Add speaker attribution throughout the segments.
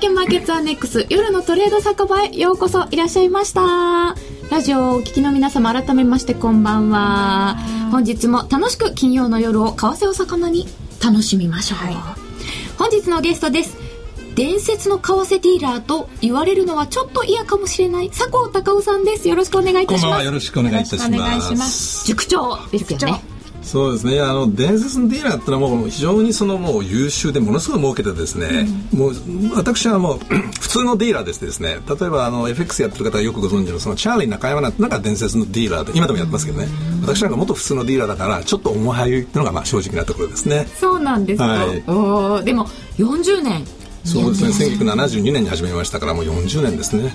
Speaker 1: 券マーケットアネックス夜のトレード酒場へようこそいらっしゃいました。ラジオをお聞きの皆様改めましてこんばんは。本日も楽しく金曜の夜を為替を魚に楽しみましょう、はい、本日のゲストです。伝説の為替ディーラーと言われるのはちょっと嫌かもしれない佐藤隆夫さんです。よろしくお願いいたします。
Speaker 2: よろしくお願いいたします。
Speaker 1: 塾長ですよね
Speaker 2: そうですね。あの伝説のディーラーってのはもう非常にそのもう優秀でものすごい儲けてですね、うん、もう私はもう 普通のディーラーですですね。例えばあの FX やってる方はよくご存知のそのチャーリー中山なんてなんか伝説のディーラーで今でもやってますけどね、うん、私なんかもっと普通のディーラーだからちょっと重はゆいっていうのがまあ正直なところですね。
Speaker 1: そうなんですか、はい、おでも40年。
Speaker 2: そうですね。1972年。に始めましたからもう40年ですね。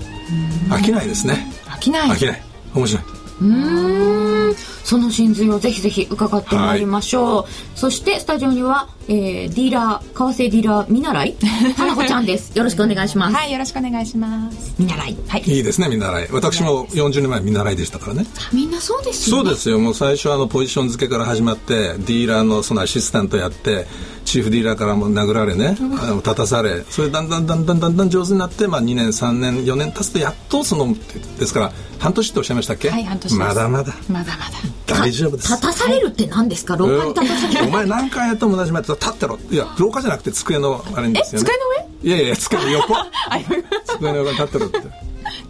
Speaker 2: 飽きないですね。
Speaker 1: 飽きない。
Speaker 2: 飽きない。面白い
Speaker 1: うん。その真髄をぜひぜひ伺ってまいりましょう、はい、そしてスタジオには、えー、ディーラー為替ディーラー見習い 花子ちゃんです。よろしくお願いします。
Speaker 3: はいよろしくお願いします。
Speaker 1: 見習い。はい。
Speaker 2: いいですね見習い。私も40年前見習いでしたからね。
Speaker 1: みんなそうです
Speaker 2: よね。そうですよ。もう最初あのポジション付けから始まってディーラーのそのアシスタントやってチーフディーラーからも殴られね、立たされそれだんだんだんだんだんだん上手になって、まあ、2年3年4年経つとやっとそのですから半年っておっしゃいましたっけ？
Speaker 3: はい半年
Speaker 2: まだまだ。
Speaker 3: まだまだ。
Speaker 2: 大丈夫です。
Speaker 1: 立たされるって何ですか？廊下に立たされる、
Speaker 2: お前何回やっても同じ前やったら立ってろ。いや廊下じゃなくて机のあれですよね。
Speaker 3: 机の
Speaker 2: 上？いやいや机の横。机の横に立ってろって。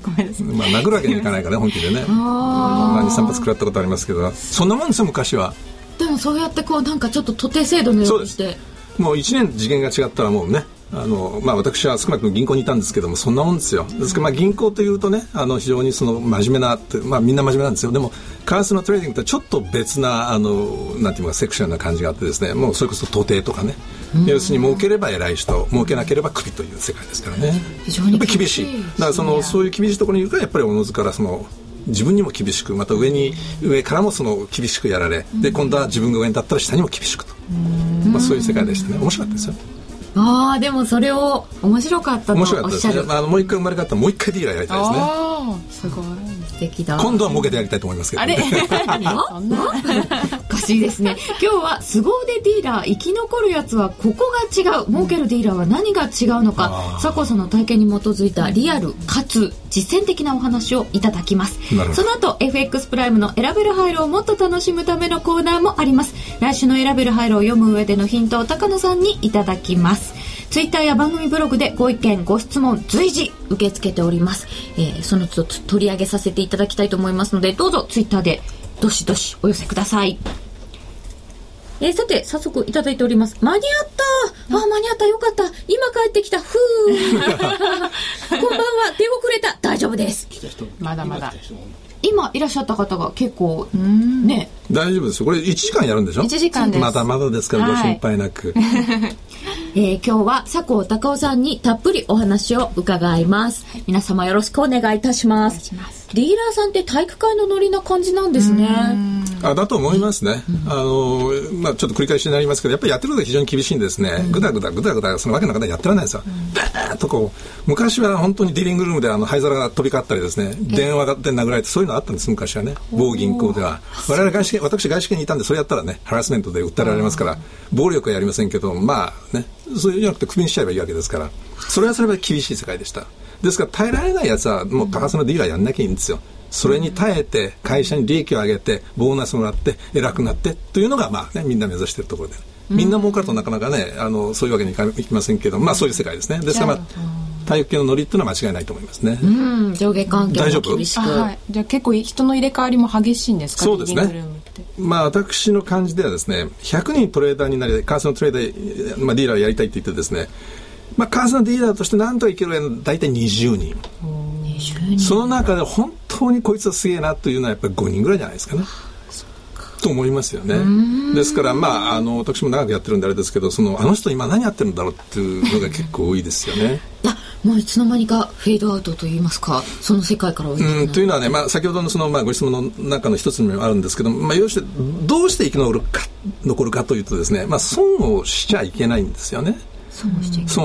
Speaker 2: ごめんなさい、まあ、殴るわけにいかないからね本気でね。まあ、23発食らったことありますけど。そんなもんですよ昔は
Speaker 1: でもそうやってこうなんかちょっと徒弟制度のようにして。
Speaker 2: もう1年次元が違ったらもうねあのまあ、私は少なくとも銀行にいたんですけどもそんなもんですよ。ですからまあ銀行というとねあの非常にその真面目な、まあ、みんな真面目なんですよ。でも為替のトレーディングとはちょっと別なあのなんていうかセクションな感じがあってですねもうそれこそ徒弟とかね。要するに儲ければ偉い人儲けなければクビという世界ですからね。
Speaker 1: 非常に
Speaker 2: 厳しいだからそのそういう厳しいところにいるからやっぱりおのずからその自分にも厳しくまた上に上からもその厳しくやられで今度は自分が上に立ったら下にも厳しくと、まあ、そういう世界でしたね。面白かったですよ。
Speaker 1: ああでもそれを面白かったとおっしゃる。面白かったです
Speaker 2: ね、あのもう一回生まれ変わったらもう一回ディーラーやりたいですね。あ
Speaker 3: あすごい
Speaker 1: 素敵だ。
Speaker 2: 今度は儲けてやりたいと思いますけど、
Speaker 1: ね、あれ？そんなおかしいですね。今日は凄腕ディーラー生き残るやつはここが違う。儲けるディーラーは何が違うのか。佐藤さんの体験に基づいたリアルかつ実践的なお話をいただきます。その後 FX プライムの選べる配慮をもっと楽しむためのコーナーもあります。来週の選べる配慮を読む上でのヒントを高野さんにいただきますツイッターや番組ブログでご意見ご質問随時受け付けております、えー、その都度取り上げさせていただきたいと思いますのでどうぞツイッターでどしどしお寄せください。えー、さて、早速いただいております。間に合った。あ、間に合った。よかった。今帰ってきた。ふう こんばんは。出遅れた。大丈夫です。
Speaker 3: まだまだ。
Speaker 1: 今いらっしゃった方が結構ね。
Speaker 2: 大丈夫ですこれ1時間やるんでしょ？1
Speaker 3: 時間です。
Speaker 2: まだまだですからご心配なく、は い
Speaker 1: えー、今日は佐藤隆夫さんにたっぷりお話を伺います、はい、皆様よろしくお願いいたしますディーラーさんって体育会のノリな感じなんですね。
Speaker 2: あだと思いますね、あのまあ、ちょっと繰り返しになりますけどやっぱりやってることが非常に厳しいんですね、ぐだぐだぐだぐだそのわけの中でやってられないんですよ、バーッとこう昔は本当にディーリングルームであの灰皿が飛び交ったりですね電話で殴られてそういうのあったんです昔はね某銀行では。我々外資私外資系にいたんでそれやったらねハラスメントで訴えられますから暴力はやりませんけどまあねそういうんじゃなくてクビにしちゃえばいいわけですから。それはそれは厳しい世界でしたですから耐えられないやつはもう為替のディーラーやんなきゃいいんですよそれに耐えて会社に利益を上げてボーナスもらって偉くなってというのがまあねみんな目指しているところで、みんな儲かるとなかなかねあのそういうわけにいきませんけどまあそういう世界ですねですからまあ体育系のノリっていうのは間違いないと思いますね。
Speaker 1: うん、上下関係も厳しく。
Speaker 3: はい、じゃあ結構人の入れ替わりも激しいんですか？
Speaker 2: そうですね。まあ私の感じではですね、100人トレーダーになり、為替のトレーダー、まあディーラーをやりたいって言ってですね、まあ為替のディーラーとしてなんとかいけるの大体20人。
Speaker 1: 20人。
Speaker 2: その中で本当にこいつはすげえなというのはやっぱり5人ぐらいじゃないですかね。と思いますよね。ですから、まあ、あの、私も長くやってるんであれですけど、その、あの人今何やってるんだろうっていうのが結構多いですよね。
Speaker 1: いや、もういつの間にかフェードアウトといいますか、その世界から
Speaker 2: うん、というのはね、まあ、先ほどのその、まあ、ご質問の中の一つにもあるんですけど、まあ、要して、どうして生き残るか、残るかというとですね、まあ、損をしちゃいけないんですよね。損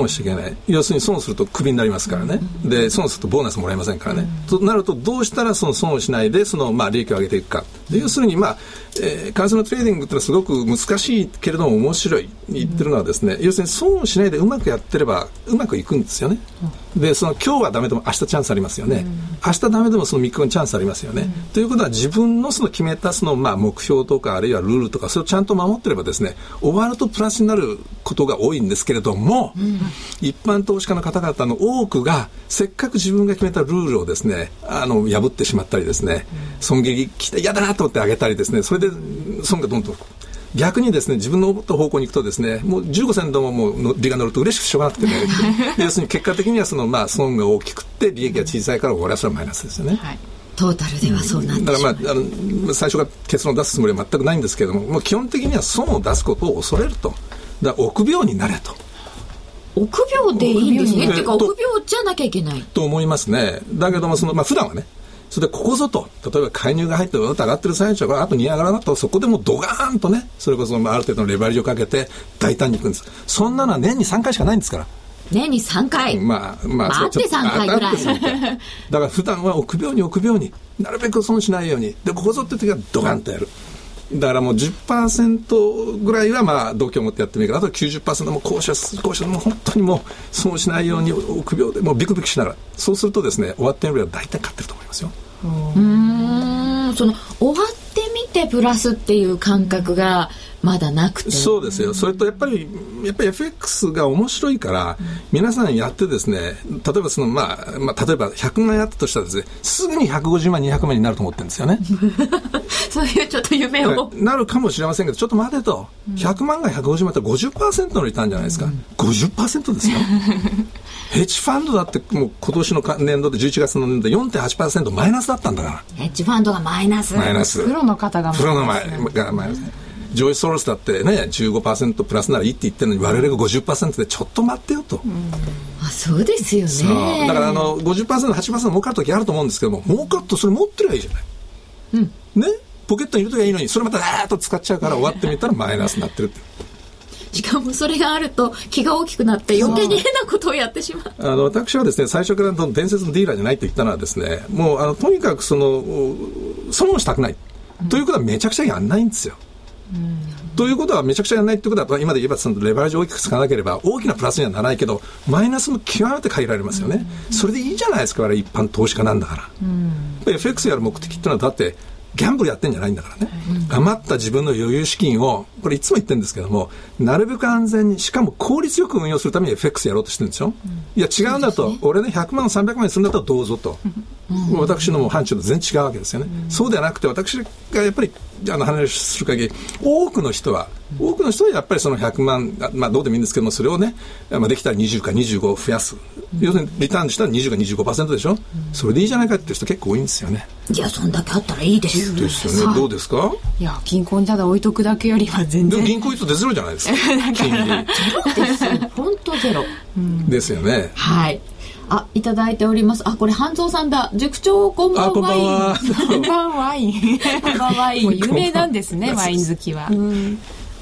Speaker 2: しちゃいけない。要するに損するとクビになりますからね、うん、で損するとボーナスもらえませんからね、うん、となるとどうしたらその損をしないでその、まあ、利益を上げていくか。で要するに、まあえー、為替のトレーディングってのはすごく難しいけれども面白い。言ってるのはですね、要するに損をしないでうまくやってればうまくいくんですよね。でその今日はダメでも明日チャンスありますよね。明日ダメでもその3日後にチャンスありますよね。ということは自分のその決めたそのまあ目標とかあるいはルールとかそれをちゃんと守ってればですね終わるとプラスになることが多いんですけれども、一般投資家の方々の多くがせっかく自分が決めたルールをですねあの破ってしまったりですね、損切り来て嫌だなと思ってあげたりですねそれで損がどんどん逆にですね自分の思った方向に行くとですねもう15銭でももう利が乗ると嬉しくしょうがなくてね要するに結果的にはそのまあ損が大きくて利益が小さいから俺はそれはマイナスですよね。はい。
Speaker 1: トータルではそうなん
Speaker 2: だからまああの最初から結論を出すつもりは全くないんですけれどももう基本的には損を出すことを恐れると。だ臆病になれと。
Speaker 1: 臆病でいいんですね。っていうか、臆病じゃなきゃいけない。
Speaker 2: と思いますね。だけども、その、まあ、普段はね、それでここぞと、例えば介入が入って上がってる最中は、あと2上がらなと、そこでもうドガーンとね、それこそある程度のレバレージをかけて大胆にいくんです。そんなのは年に3回しかないんですから。
Speaker 1: 年に3回。
Speaker 2: まあ、まあ、
Speaker 1: 待って3回ぐらい。
Speaker 2: だから普段は臆病に臆病に、なるべく損しないように、で、ここぞって時はドガンとやる。だからもう10%ぐらいはまあ度胸を持ってやってもいいからあと90%も交渉する交渉もう本当にもう損しないように臆病でもうビクビクしながら。そうするとですね終わってみれば大体勝ってると思いますよ。
Speaker 1: うん。その終わってみてプラスっていう感覚がまだなくて。
Speaker 2: そうですよ。それとやっぱりやっぱり FX が面白いから、うん、皆さんやってですね例えばその、まあ、まあ例えば100万やったとしたらですねすぐに150万200万になると思ってるんですよね。
Speaker 1: そういうちょっと夢を。
Speaker 2: なるかもしれませんけどちょっと待てと、うん、100万が150万って50%のリターンじゃないですか、うん、50%ですよ。ヘッジファンドだってもう今年の年度で11月の年度で4.8%マイナスだったんだから。
Speaker 1: ヘッジファンドがマイナス。
Speaker 2: マイナス。
Speaker 3: プロの方が
Speaker 2: マイナス、プロのマイナスジョイ・ソロスだってね15%プラスならいいって言ってるのに我々が50%でちょっと待ってよと、うん、
Speaker 1: あそうですよね。
Speaker 2: だからあの 50%8% 儲かる時あると思うんですけども儲かるとそれ持ってりゃいいじゃない、うん、ね。ポケットに入れときゃいいのにそれまたダーッと使っちゃうから終わってみたらマイナスになってるって。
Speaker 1: しかもそれがあると気が大きくなって余計に変なことをやってしまう。
Speaker 2: あの私はですね最初から伝説のディーラーじゃないと言ったのはですねもうあのとにかくその損をしたくない、ということはめちゃくちゃやんないんですよ。ということはめちゃくちゃやらないということは今で言えばそのレバレージを大きく使わなければ大きなプラスにはならないけどマイナスも極めて限られますよね、それでいいじゃないですかあれ一般投資家なんだから、うん、FX やる目的っていうのはだってギャンブルやってんじゃないんだからね、余った自分の余裕資金をこれいつも言ってるんですけどもなるべく安全にしかも効率よく運用するために FX やろうとしてるんですよ、いや違うんだと、ね、俺ね100万300万にするんだったらどうぞと、うん、私のも範疇と全然違うわけですよね、うん、そうではなくて私がやっぱりあの話する限り多くの人は多くの人はやっぱりその100万、まあ、どうでもいいんですけどもそれをね、まあ、できたら20か25を増やす、うん、要するにリターンしたら20か25%でしょ、うん、それでいいじゃないかっていう人結構多いんですよね。
Speaker 1: いやそんだけあったらいいです
Speaker 2: ですよね。どうですか？
Speaker 3: いや銀行にただ置いとくだけよりは全然。
Speaker 2: 銀行行くと出ゼロじゃないですか。金利。ゼ
Speaker 1: ロです本当ゼロ、
Speaker 2: ですよね。
Speaker 1: はい。あ、いただいております。あ、これ、半蔵さんだ。塾長、こんばんは。こんばんは。
Speaker 3: こんばんは。有名なんですね、ワイン好きは。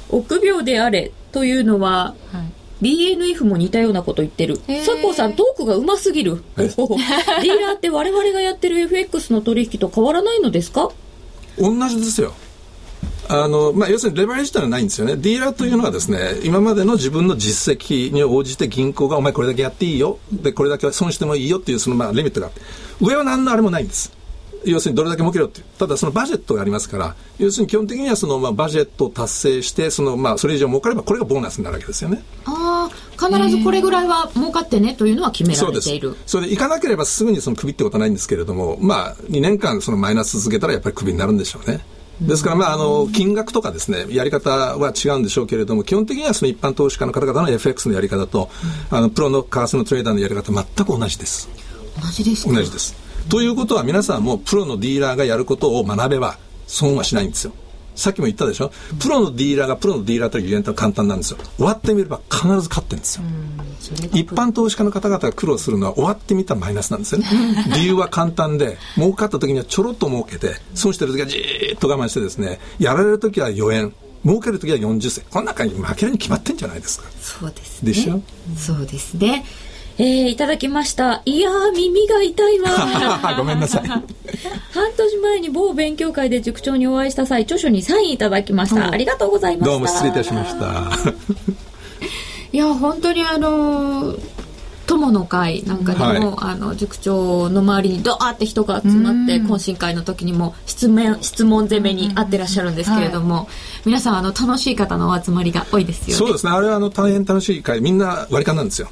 Speaker 1: 臆病であれというのは、はい、BNF も似たようなこと言ってる。佐藤さん、トークがうますぎる。ディーラーって我々がやってる FX の取引と変わらないのですか？
Speaker 2: 同じですよ。あの、まあ、要するにレバレッジというのはないんですよね。ディーラーというのはですね、今までの自分の実績に応じて銀行がお前これだけやっていいよ。で、これだけ損してもいいよっていうそのまあリミットがあって、上は何のあれもないんです。要するにどれだけ儲けろってただそのバジェットがありますから要するに基本的にはそのまあバジェットを達成してそのまあそれ以上儲かればこれがボーナスになるわけですよね。
Speaker 1: ああ必ずこれぐらいは儲かってねというのは決められている。
Speaker 2: それでいかなければすぐにそのクビってことはないんですけれどもまあ2年間そのマイナス続けたらやっぱりクビになるんでしょうね。ですから、まあ、あの、金額とかですね、やり方は違うんでしょうけれども、基本的にはその一般投資家の方々の FX のやり方と、あの、プロの為替のトレーダーのやり方、全く同じです。
Speaker 1: 同じです
Speaker 2: 同じです。ということは、皆さんもプロのディーラーがやることを学べば、損はしないんですよ。さっきも言ったでしょ？プロのディーラーがプロのディーラーというイベントは簡単なんですよ。終わってみれば必ず勝ってるんですよ。一般投資家の方々が苦労するのは終わってみたらマイナスなんですよね。理由は簡単で儲かった時にはちょろっと儲けて損してる時はじーっと我慢してですねやられる時は4円儲ける時は40銭。この中に負けるに決まってんじゃないですか。
Speaker 1: そうです
Speaker 2: ね。でしょ？
Speaker 1: そうですねえー、いただきました。いやー、耳が痛いわ。
Speaker 2: ごめんなさい。
Speaker 1: 半年前に某勉強会で塾長にお会いした際、著書にサインいただきました。ありがとうございました。
Speaker 2: どうも失礼いたしました。
Speaker 1: いや、本当にあのー友の会なんかでも、あの塾長の周りにドーって人が集まって懇親会の時にも質問質問攻めにあってらっしゃるんですけれども、皆さんあの楽しい方のお集まりが多いですよね。
Speaker 2: そうですね。あれはあの大変楽しい会、みんな割り勘なんですよ。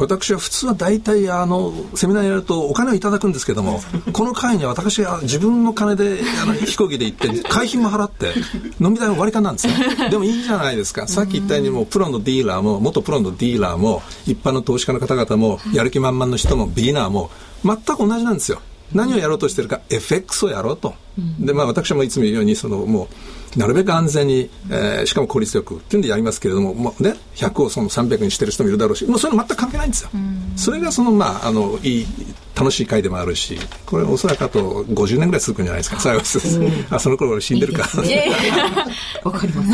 Speaker 2: 私は普通は大体あのセミナーやるとお金をいただくんですけども この会には私が自分の金であの飛行機で行って会費も払って飲み代も割り勘なんですね。でもいいじゃないですか。さっき言ったようにもうプロのディーラーも元プロのディーラーも一般の投資家の方々もやる気満々の人もビギナーも全く同じなんですよ。何をやろうとしてるか FX をやろうと、でまあ私もいつも言うようにそのもうなるべく安全に、えーしかも効率よくっていうんでやりますけれども、もうね、100をその300にしてる人もいるだろうし、もうそういうの全く関係ないんですよ。それがその、まあ、あの、いい、楽しい会でもあるし、これおそらくあと50年ぐらい続くんじゃないですか。あ、その頃俺死んでるか
Speaker 1: わかります。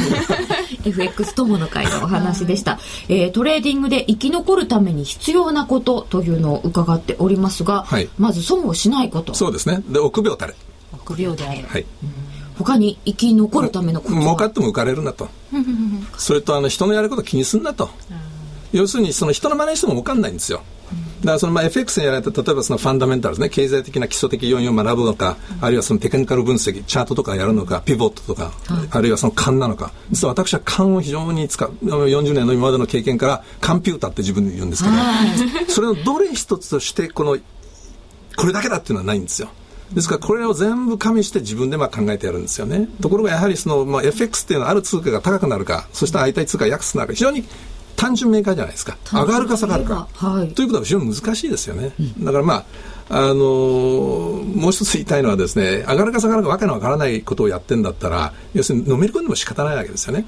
Speaker 1: FX 友の会のお話でした、えートレーディングで生き残るために必要なことというのを伺っておりますが、
Speaker 2: はい
Speaker 1: まず損をしないこと。
Speaker 2: そうですね。で、臆病たれ。
Speaker 3: 臆病である。
Speaker 2: はい。
Speaker 1: 他に生き残るためのコツは？
Speaker 2: 儲かっても浮かれるなと。それと、あの、人のやること気にすんなと。要するに、その人の真似しても儲かんないんですよ。だからそのまあ FX にやられた例えばそのファンダメンタルですね経済的な基礎的要因を学ぶのかあるいはそのテクニカル分析チャートとかやるのかピボットとか、あるいはその勘なのか実は私は勘を非常に使う40年の今までの経験からカンピューターって自分で言うんですけど、それのどれ一つとしてこのこれだけだっていうのはないんですよ。ですからこれを全部加味して自分でまあ考えてやるんですよね。ところがやはりその、まあ、FX っていうのはある通貨が高くなるか、そして相対通貨が安くなるか、非常に単純明快じゃないですか。上がるか下がるか。
Speaker 1: はい
Speaker 2: ということは非常に難しいですよね。だからまあ、あのーもう一つ言いたいのはですね、上がるか下がるかわけのわからないことをやってんだったら、要するにのめり込んでも仕方ないわけですよね。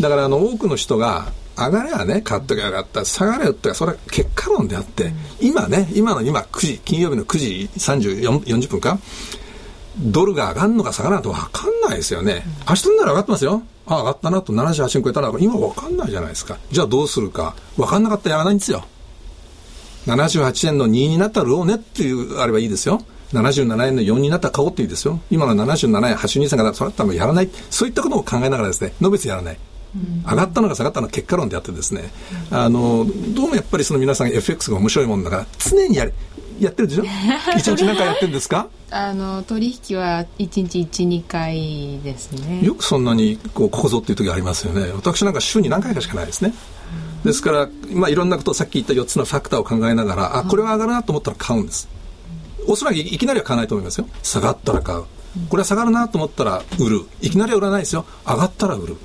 Speaker 2: だからあの多くの人が上がればね、買っときゃ上がった、下がれよってそれは結果論であって、今ね、今の今9時、金曜日の9時34 40分か、ドルが上がるのか下がるのか分かんないですよね。明日になら上がってますよ。あ、上がったなと78円超えたら、今分かんないじゃないですか。じゃあどうするか。分かんなかったらやらないんですよ。78円の2になったら売ろうねっていうあればいいですよ。77円の4になったら買おうっていいですよ。今の77円82銭からそれだったらやらない。そういったことを考えながらですね、のべつやらない。上がったのか下がったのか結果論であってですね、あの、どうもやっぱりその皆さん FX が面白いもんだから、常にやれ、やってるでしょ？一日何回やってるんですか？
Speaker 3: あの取引は1日12回ですね。
Speaker 2: よくそんなにこうここぞっていう時ありますよね。私なんか週に何回かしかないですね。ですから、まあ、いろんなことをさっき言った4つのファクターを考えながらあこれは上がるなと思ったら買うんです。おそらくいきなりは買わないと思いますよ。下がったら買う。これは下がるなと思ったら売る。いきなりは売らないですよ。上がったら売る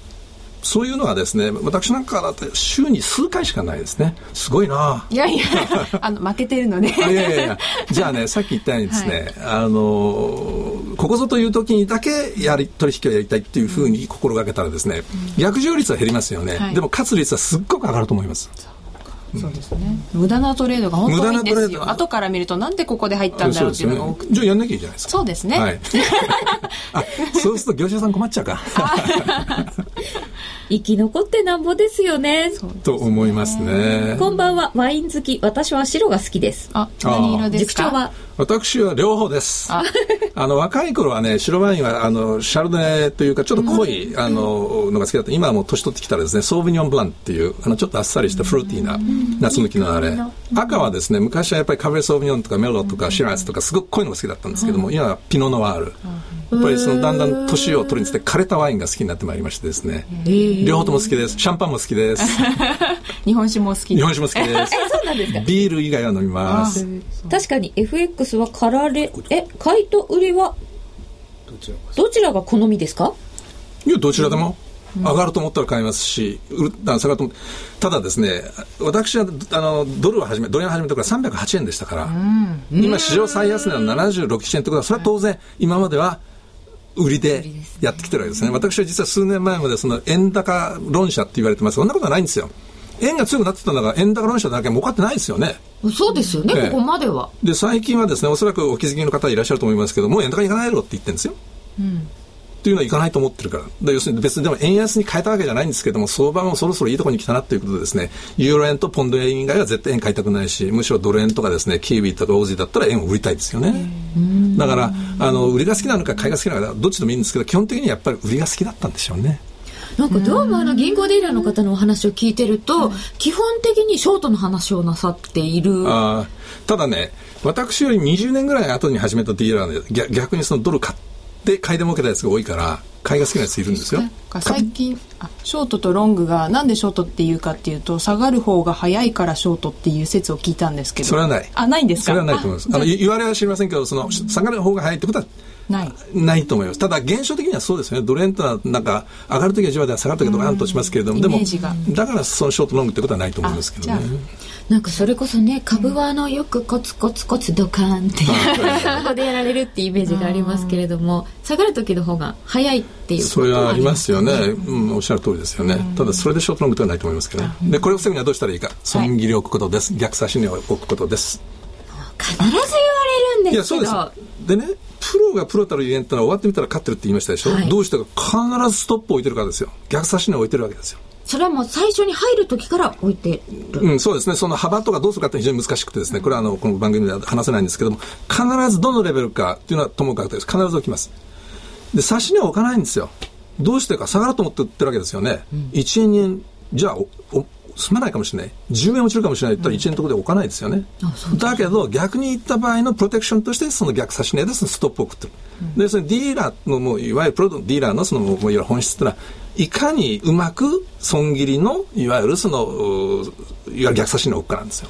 Speaker 2: そういうのはですね私なんかだって週に数回しかないですね。すごいな。い
Speaker 3: やいやあの負けてるので
Speaker 2: あいやいやいや、じゃあね、さっき言ったようにですね、あのーここぞという時にだけやり取引をやりたいっていうふうに心がけたらですね、逆上率は減りますよね、
Speaker 3: はい。
Speaker 2: でも勝つ率はすっごく上がると思います。
Speaker 3: そうですね。無駄なトレードが本当に多いんですよ。後から見るとなんでここで入ったんだろうっていうのが多くて。
Speaker 2: じゃあやんなきゃいいじゃないですか。
Speaker 3: そうですね、
Speaker 2: はい。あ、そうすると業者さん困っちゃうか。
Speaker 1: 生き残ってなんぼですよね。
Speaker 2: と思いますね。
Speaker 1: こんばんは、ワイン好き。私は白が好きです。
Speaker 3: あ何色ですか？
Speaker 1: 塾長は？
Speaker 2: 私は両方です。
Speaker 3: あ
Speaker 2: あの、若い頃はね、白ワインは、あの、シャルドネというか、ちょっと濃い、あの、のが好きだった。今はもう年取ってきたらですね、ソービニョンブランっていう、あの、ちょっとあっさりしたフルーティーな夏向きのあれ。赤はですね、昔はやっぱりカベソービニョンとかメロとかシラスとか、すごく濃いのが好きだったんですけども、今はピノノワール。やっぱりそのだんだん年を取るにつれて枯れたワインが好きになってまいりましてですね。両方とも好きです。シャンパンも好きです。
Speaker 3: 日本酒も好き
Speaker 2: 日本酒も好きです。
Speaker 1: そうなんですか？
Speaker 2: ビール以外は飲みます。
Speaker 1: 確かに FX はかられ、え、買いと売りは、どちらが？好みですか？
Speaker 2: いや、どちらでも。上がると思ったら買いますし、売るあ下がると思ただですね、私はあのドルを始め、ドル円を始めたから308円でしたから、今、史上最安値の76円ということは、それは当然、今までは売りでやってきてるわけですね。私は実は数年前までその円高論者って言われてますそんなことはないんですよ。円が強くなってたのが円高論者だけ儲かってないですよね。
Speaker 1: そうですよね、
Speaker 2: ええ
Speaker 1: ここまでは。
Speaker 2: で、最近はですね、おそらくお気づきの方いらっしゃると思いますけど、もう円高に行かないよって言ってるんですよ。っていうのはいかないと思ってるから。で要するに別にでも円安に変えたわけじゃないんですけども、相場もそろそろいいところに来たなということでですね、ユーロ円とポンド円以外は絶対円買いたくないし、むしろドル円とかですね、キービーとかオージーだったら円を売りたいですよね。だから、あの、売りが好きなのか買いが好きなのか、どっちでもいいんですけど、基本的にやっぱり売りが好きだったんでしょうね。
Speaker 1: なんかどうもあの銀行ディーラーの方のお話を聞いてると、基本的にショートの話をなさっている。
Speaker 2: あただね、私より20年ぐらい後に始めたディーラーで逆にそのドル買って買いで儲けたやつが多いから、買いが好きなやついるんですよ。
Speaker 3: 最近あショートとロングがなんでショートっていうかっていうと下がる方が早いからショートっていう説を聞いたんですけど。
Speaker 2: それはない。
Speaker 3: あないんですか？
Speaker 2: それはないと思います。あの言われは知りませんけどその下がる方が早いってことはない。ないと思います。ただ現象的にはそうですよね。ドル円とはなんか上がる時はじわで下がる時はドカンとしますけれどもでもだからそのショートロングってことはないと思いますけどね。
Speaker 1: なんかそれこそね株はあのよくコツコツコツドカンってここでやられるっていうイメージがありますけれども下がる時の方が早いっていう
Speaker 2: それはありますよね、うん、おっしゃる通りですよね。ただそれでショートロングではないと思いますけどね。でこれを防ぐにはどうしたらいいか。損切りを置くことです、逆差し値を置くことです
Speaker 1: 必ず言われるんですいやそうです
Speaker 2: でねプロがプロたるゆえんってのは終わってみたら勝ってるって言いましたでしょ、はい、どうしてか必ずストップを置いてるからですよ逆差し値を置いてるわけですよ
Speaker 1: それはもう最初に入る時から置いて
Speaker 2: うん、そうですね。その幅とかどうするかって非常に難しくてですね、これはあの、この番組では話せないんですけども、必ずどのレベルかっていうのはともかくです。必ず置きます。で、差し値は置かないんですよ。どうしてか下がると思って売ってるわけですよね。うん、1円、2円、じゃあ、お済まないかもしれない。10円落ちるかもしれないって言ったら1円のところで置かないですよね。うん、だけど、逆に言った場合のプロテクションとして、その逆差し値でストップを送ってる。うん、で、そのディーラーの、もう、いわゆるプロディーラーのその、もういわゆる本質ってのは、いかにうまく損切りのいわゆるそのいわゆる逆差しの奥かなんですよ。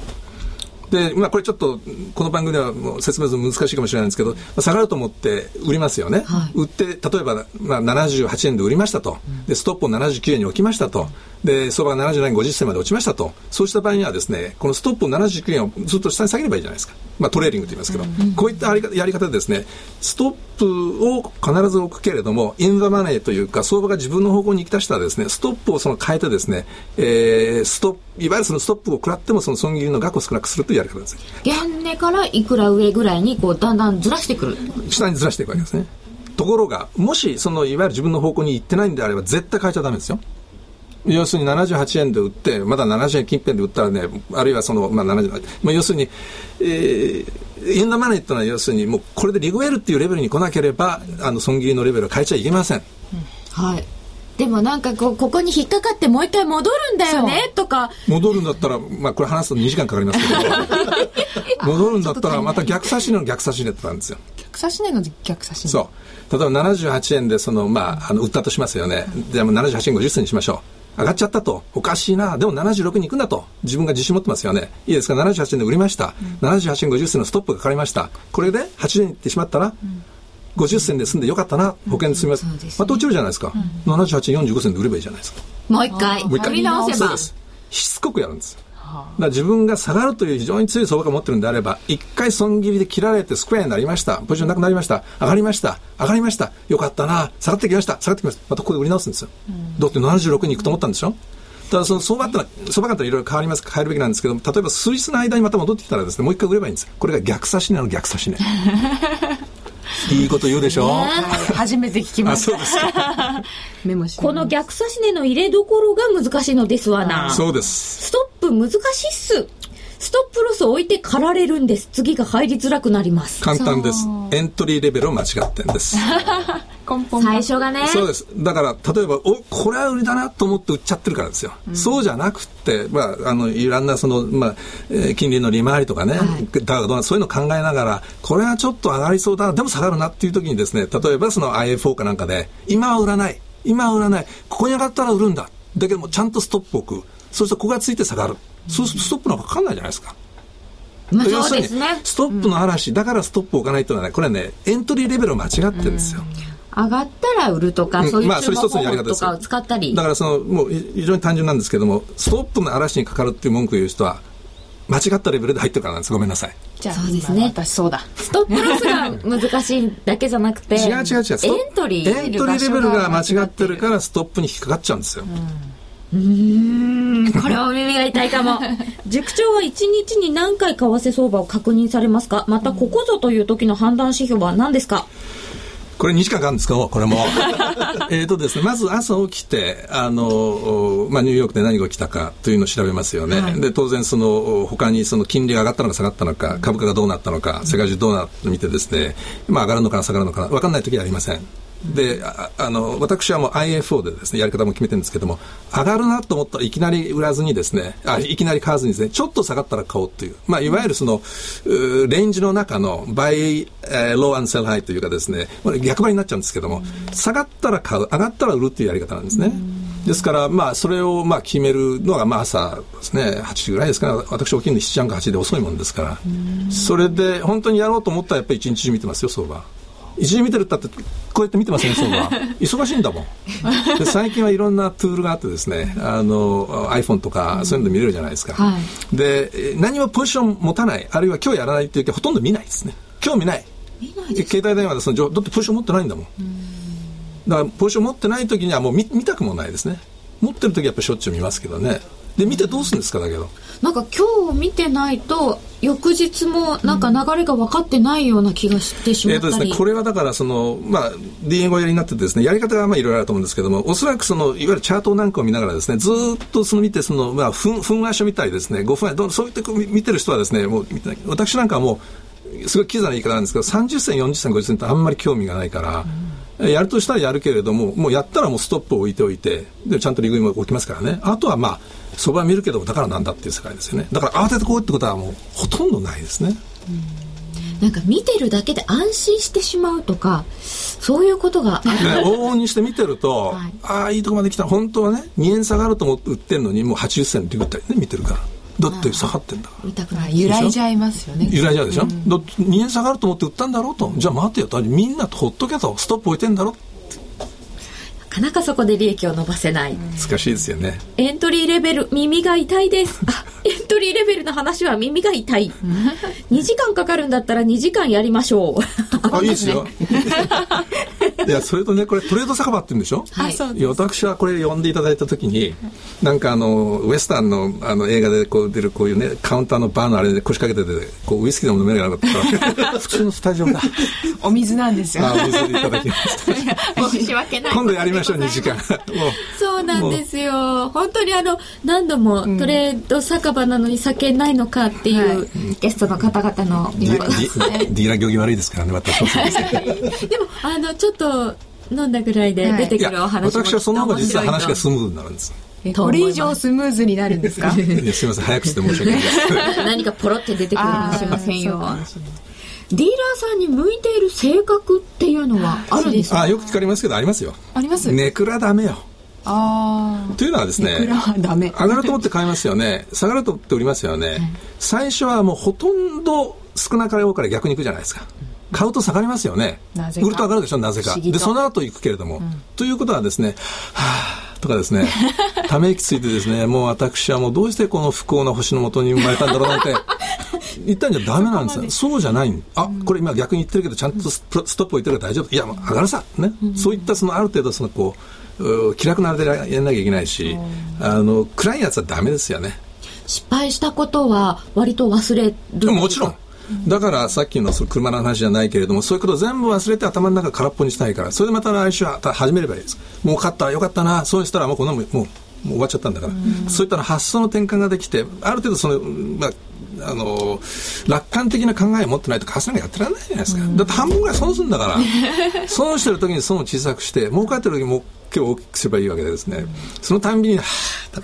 Speaker 2: で、まあ、これちょっと、この番組ではもう説明するの難しいかもしれないんですけど、下がると思って売りますよね。はい、売って、例えば、まあ、78円で売りましたと。で、ストップを79円に置きましたと。で、相場が77円50銭まで落ちましたと。そうした場合にはですね、このストップを79円をずっと下に下げればいいじゃないですか。まあ、トレーリングと言いますけど、うん、こういったやり方でですね、ストップを必ず置くけれども、インザマネーというか、相場が自分の方向に行き出したらですね、ストップをその変えてですね、えー、ストップ、いわゆるそのストップを食らってもその損切りの額を少なくするというやり方です。
Speaker 1: 現値からいくら上ぐらいにこうだんだんずらしてくる。
Speaker 2: 下にずらしていくわけですね。ところが、もしそのいわゆる自分の方向に行ってないんであれば、絶対変えちゃダメですよ。要するに78円で売って、まだ70円近辺で売ったらね、あるいはその、まあ70、まあ、要するに、えー、インドマネーってのは要するに、もうこれでリグエルっていうレベルに来なければ、あの、損切りのレベルを変えちゃいけません。うん、
Speaker 1: はい。でもなんかこここに引っかかってもう一回戻るんだよねとか
Speaker 2: 戻るんだったらまあこれ話すと2時間かかりますけど 戻るんだったらまた逆差し値の逆差し値ってなんですよ
Speaker 3: 逆差し値の逆差し値
Speaker 2: そう例えば78円でそのまああの売ったとしますよね、じゃあもう78円50銭にしましょう上がっちゃったと。おかしいな。でも76に行くんだと。自分が自信持ってますよね。いいですか ?78 円で売りました。うん、78円50銭のストップがかかりました。これで8円いってしまったら、うん50銭で済んでよかったな、保険で済みます。うん、また落ちるじゃないですか。うん、78円45銭で売ればいいじゃないですか。
Speaker 1: もう一回。もう一回。直せば。
Speaker 2: しつこくやるんです。だ自分が下がるという非常に強い相場が持ってるんであれば、一回損切りで切られてスクエアになりました。ポジションなくなりました。上がりました。上がりました。よかったな。下がってきました。下がってきました。またここで売り直すんですよ。うん、だって76に行くと思ったんでしょただその相場ってのは、相場感っていろいろ変わります変えるべきなんですけど例えば数日の間にまた戻ってきたらですね、もう一回売ればいいんです。これが逆差し値の逆差し値。いいこと言うでしょ、ね、
Speaker 3: 初めて聞きました。そうですか。
Speaker 1: メモしこの逆差し値の入れどころが難しいのですわな。
Speaker 2: そうです。
Speaker 1: ストップ難しいっす。ストップロスを置いて狩られるんです。次が入りづらくなります。
Speaker 2: 簡単です。エントリーレベルを間違ってんです。
Speaker 1: 最初がね。
Speaker 2: そうです。だから、例えば、お、これは売りだなと思って売っちゃってるからですよ。うん、そうじゃなくて、まあ、あの、いろんなその、まあ、えー、金利の利回りとかね、はい、だからそういうのを考えながら、これはちょっと上がりそうだな、でも下がるなっていう時にですね、例えばその IFO かなんかで、今は売らない。今は売らない。ここに上がったら売るんだ。だけども、ちゃんとストップを置く。そうすると、ここがついて下がる。そうすると、ストップなんかかかんないじゃないですか。
Speaker 1: まあ、そうですね。
Speaker 2: ストップの嵐、だからストップを置かないというのはね、これはね、エントリーレベルを間違ってるんですよ。
Speaker 1: 上がったら売るとか、そういう注目方法とかを使ったり。
Speaker 2: だからその、もう非常に単純なんですけども、ストップの嵐にかかるっていう文句を言う人は、間違ったレベルで入ってるからなんです。ごめんなさい。
Speaker 3: じゃあ、そうですね。私そうだ。
Speaker 1: ストップロスが難しいだけじゃなくて、
Speaker 2: 違う違う違う。エン
Speaker 1: トリー。
Speaker 2: エントリーレベルが間違ってるからストップに引っかかっちゃうんですよ。うん
Speaker 1: うん。これはお耳が痛いかも。塾長は1日に何回為替相場を確認されますか？またここぞという時の判断指標は何ですか？
Speaker 2: これ2時間かかるんですか？これも。えっとですね、まず朝起きて、あの、まあ、ニューヨークで何が起きたかというのを調べますよね。はい、で、当然その、他にその金利が上がったのか下がったのか、株価がどうなったのか、世界中どうなってみてですね、まあ、上がるのかな下がるのかな、分かんない時はありません。であの私はもう IFO でですねやり方も決めてるんですけども上がるなと思ったらいきなり売らずにですねあいきなり買わずにですねちょっと下がったら買おうという、まあ、いわゆるそのレンジの中の buy、え、 low and sell high というかですね逆張りになっちゃうんですけども下がったら買う上がったら売るっていうやり方なんですね。ですから、まあ、それをまあ決めるのがまあ朝ですね、8時ぐらいですかね、私起きるの7時半か8時で遅いもんですから、それで本当にやろうと思ったらやっぱり一日中見てますよ、相場。一時見てるったってこうやって見てません？そうが忙しいんだもん。で最近はいろんなツールがあってですねあの iPhone とかそういうので見れるじゃないですか、はい、で何もポジション持たないあるいは今日やらないっていう気ほとんど見ないですね。興味ない。携帯電話でそのだってポジション持ってないんだもん。だからポジション持ってない時にはもう見見たくもないですね。持ってる時はやっぱしょっちゅう見ますけどね。で見てどうするんですかだけど。
Speaker 1: なんか今日見てないと翌日もなんか流れが分かってないような気がしてしまったり、
Speaker 2: えーとですね、これはだからその、まあ、DN 語やりになっててですねやり方がまあいろいろあると思うんですけどもおそらくそのいわゆるチャートなんかを見ながらですねずっとその見てその、まあ、ふんふん足を見たりですね5分どそういった見てる人はですねもう私なんかはもうすごいキザな言い方なんですけど30銭40銭50銭ってあんまり興味がないから。うん、やるとしたらやるけれども、もうやったらもうストップを置いておいて、でちゃんと利食いも置きますからね。あとはまあ、相場見るけどだからなんだっていう世界ですよね。だから慌ててこうってことはもうほとんどないですね、
Speaker 1: うん、なんか見てるだけで安心してしまうとかそういうことがあ
Speaker 2: る、ね、往々にして見てると、はい、ああいいとこまで来た本当はね2円下がると思って売ってるのにもう80銭で売ったりね見てるからだって下がってんだか
Speaker 3: ら。揺らいじゃいますよね。
Speaker 2: 揺らいじゃうでしょ、うん、だって2円下がると思って売ったんだろうと。じゃあ待てよと。みんなとほっとけと。ストップ置いてんだろ
Speaker 1: かなかそこで利益を伸ばせない。
Speaker 2: 難しいですよね。
Speaker 1: エントリーレベル耳が痛いです。あエントリーレベルの話は耳が痛い。2時間かかるんだったら2時間やりましょう。
Speaker 2: あいいですよいやそれとねこれトレード酒場って言うんでしょ？
Speaker 3: はい。
Speaker 2: 私はこれ呼んでいただいた時になんかあのウエスタンのあの映画でこう出るこういうねカウンターのバーのあれで腰掛けててこうウイスキーでも飲めなかったら。普通のスタジオだ。
Speaker 3: お水なんですよ。
Speaker 2: あお水でいただきました
Speaker 1: 申し訳ない。
Speaker 2: 今度やりましょう2時間。
Speaker 1: そうなんですよ。本当にあの何度もトレード酒場なのに酒ないのかっていう、ゲストの方々の
Speaker 2: ディーラー行儀悪いですからね私もそうです
Speaker 1: でもあのちょっと飲んだぐらいで出てくるお話
Speaker 2: も、私はその方が実は話がスムーズになるんです
Speaker 3: これ以上スムーズになるんですか？す
Speaker 2: みません早くして申し訳ないです。
Speaker 1: 何かポロって出てくるかもしれませんよ。ディーラーさんに向いている性格っていうのはあるんですか？
Speaker 2: あよく聞かれますけどありますよ。
Speaker 3: あります？
Speaker 2: ネクラダメよ。
Speaker 3: あ
Speaker 2: というのはですね上がると思って買いますよね。下がると思って売りますよね、はい、最初はもうほとんど少なかれ多かれ逆に行くじゃないですか買うと下がりますよね。売ると上がるでしょなぜか。でその後行くけれども、うん、ということはですねはあとかですね。ため息ついてですねもう私はもうどうしてこの不幸な星のもとに生まれたんだろうなんて。言ったんじゃダメなんです。よそうじゃない。あこれ今逆に言ってるけどちゃんとストップ置いてるから大丈夫。いや上がるさ。ね、うん、そういったそのある程度そのこう気楽なあれでやんなきゃいけないし、あの暗いやつはダメですよね。
Speaker 1: 失敗したことは割と忘れる。
Speaker 2: もちろんだからさっきの車の話じゃないけれどもそういうこと全部忘れて頭の中空っぽにしたいからそれでまた来週は始めればいいです。もう勝ったよかったなそうしたらもうこんなもんもうもう終わっちゃったんだから、そういったの発想の転換ができてある程度その、まあ、あの楽観的な考えを持ってないとカスなんかやってられないじゃないですか、だって半分ぐらい損するんだから損してる時に損を小さくして儲かってる時に儲けを大きくすればいいわけでですね、そのたんびにはあ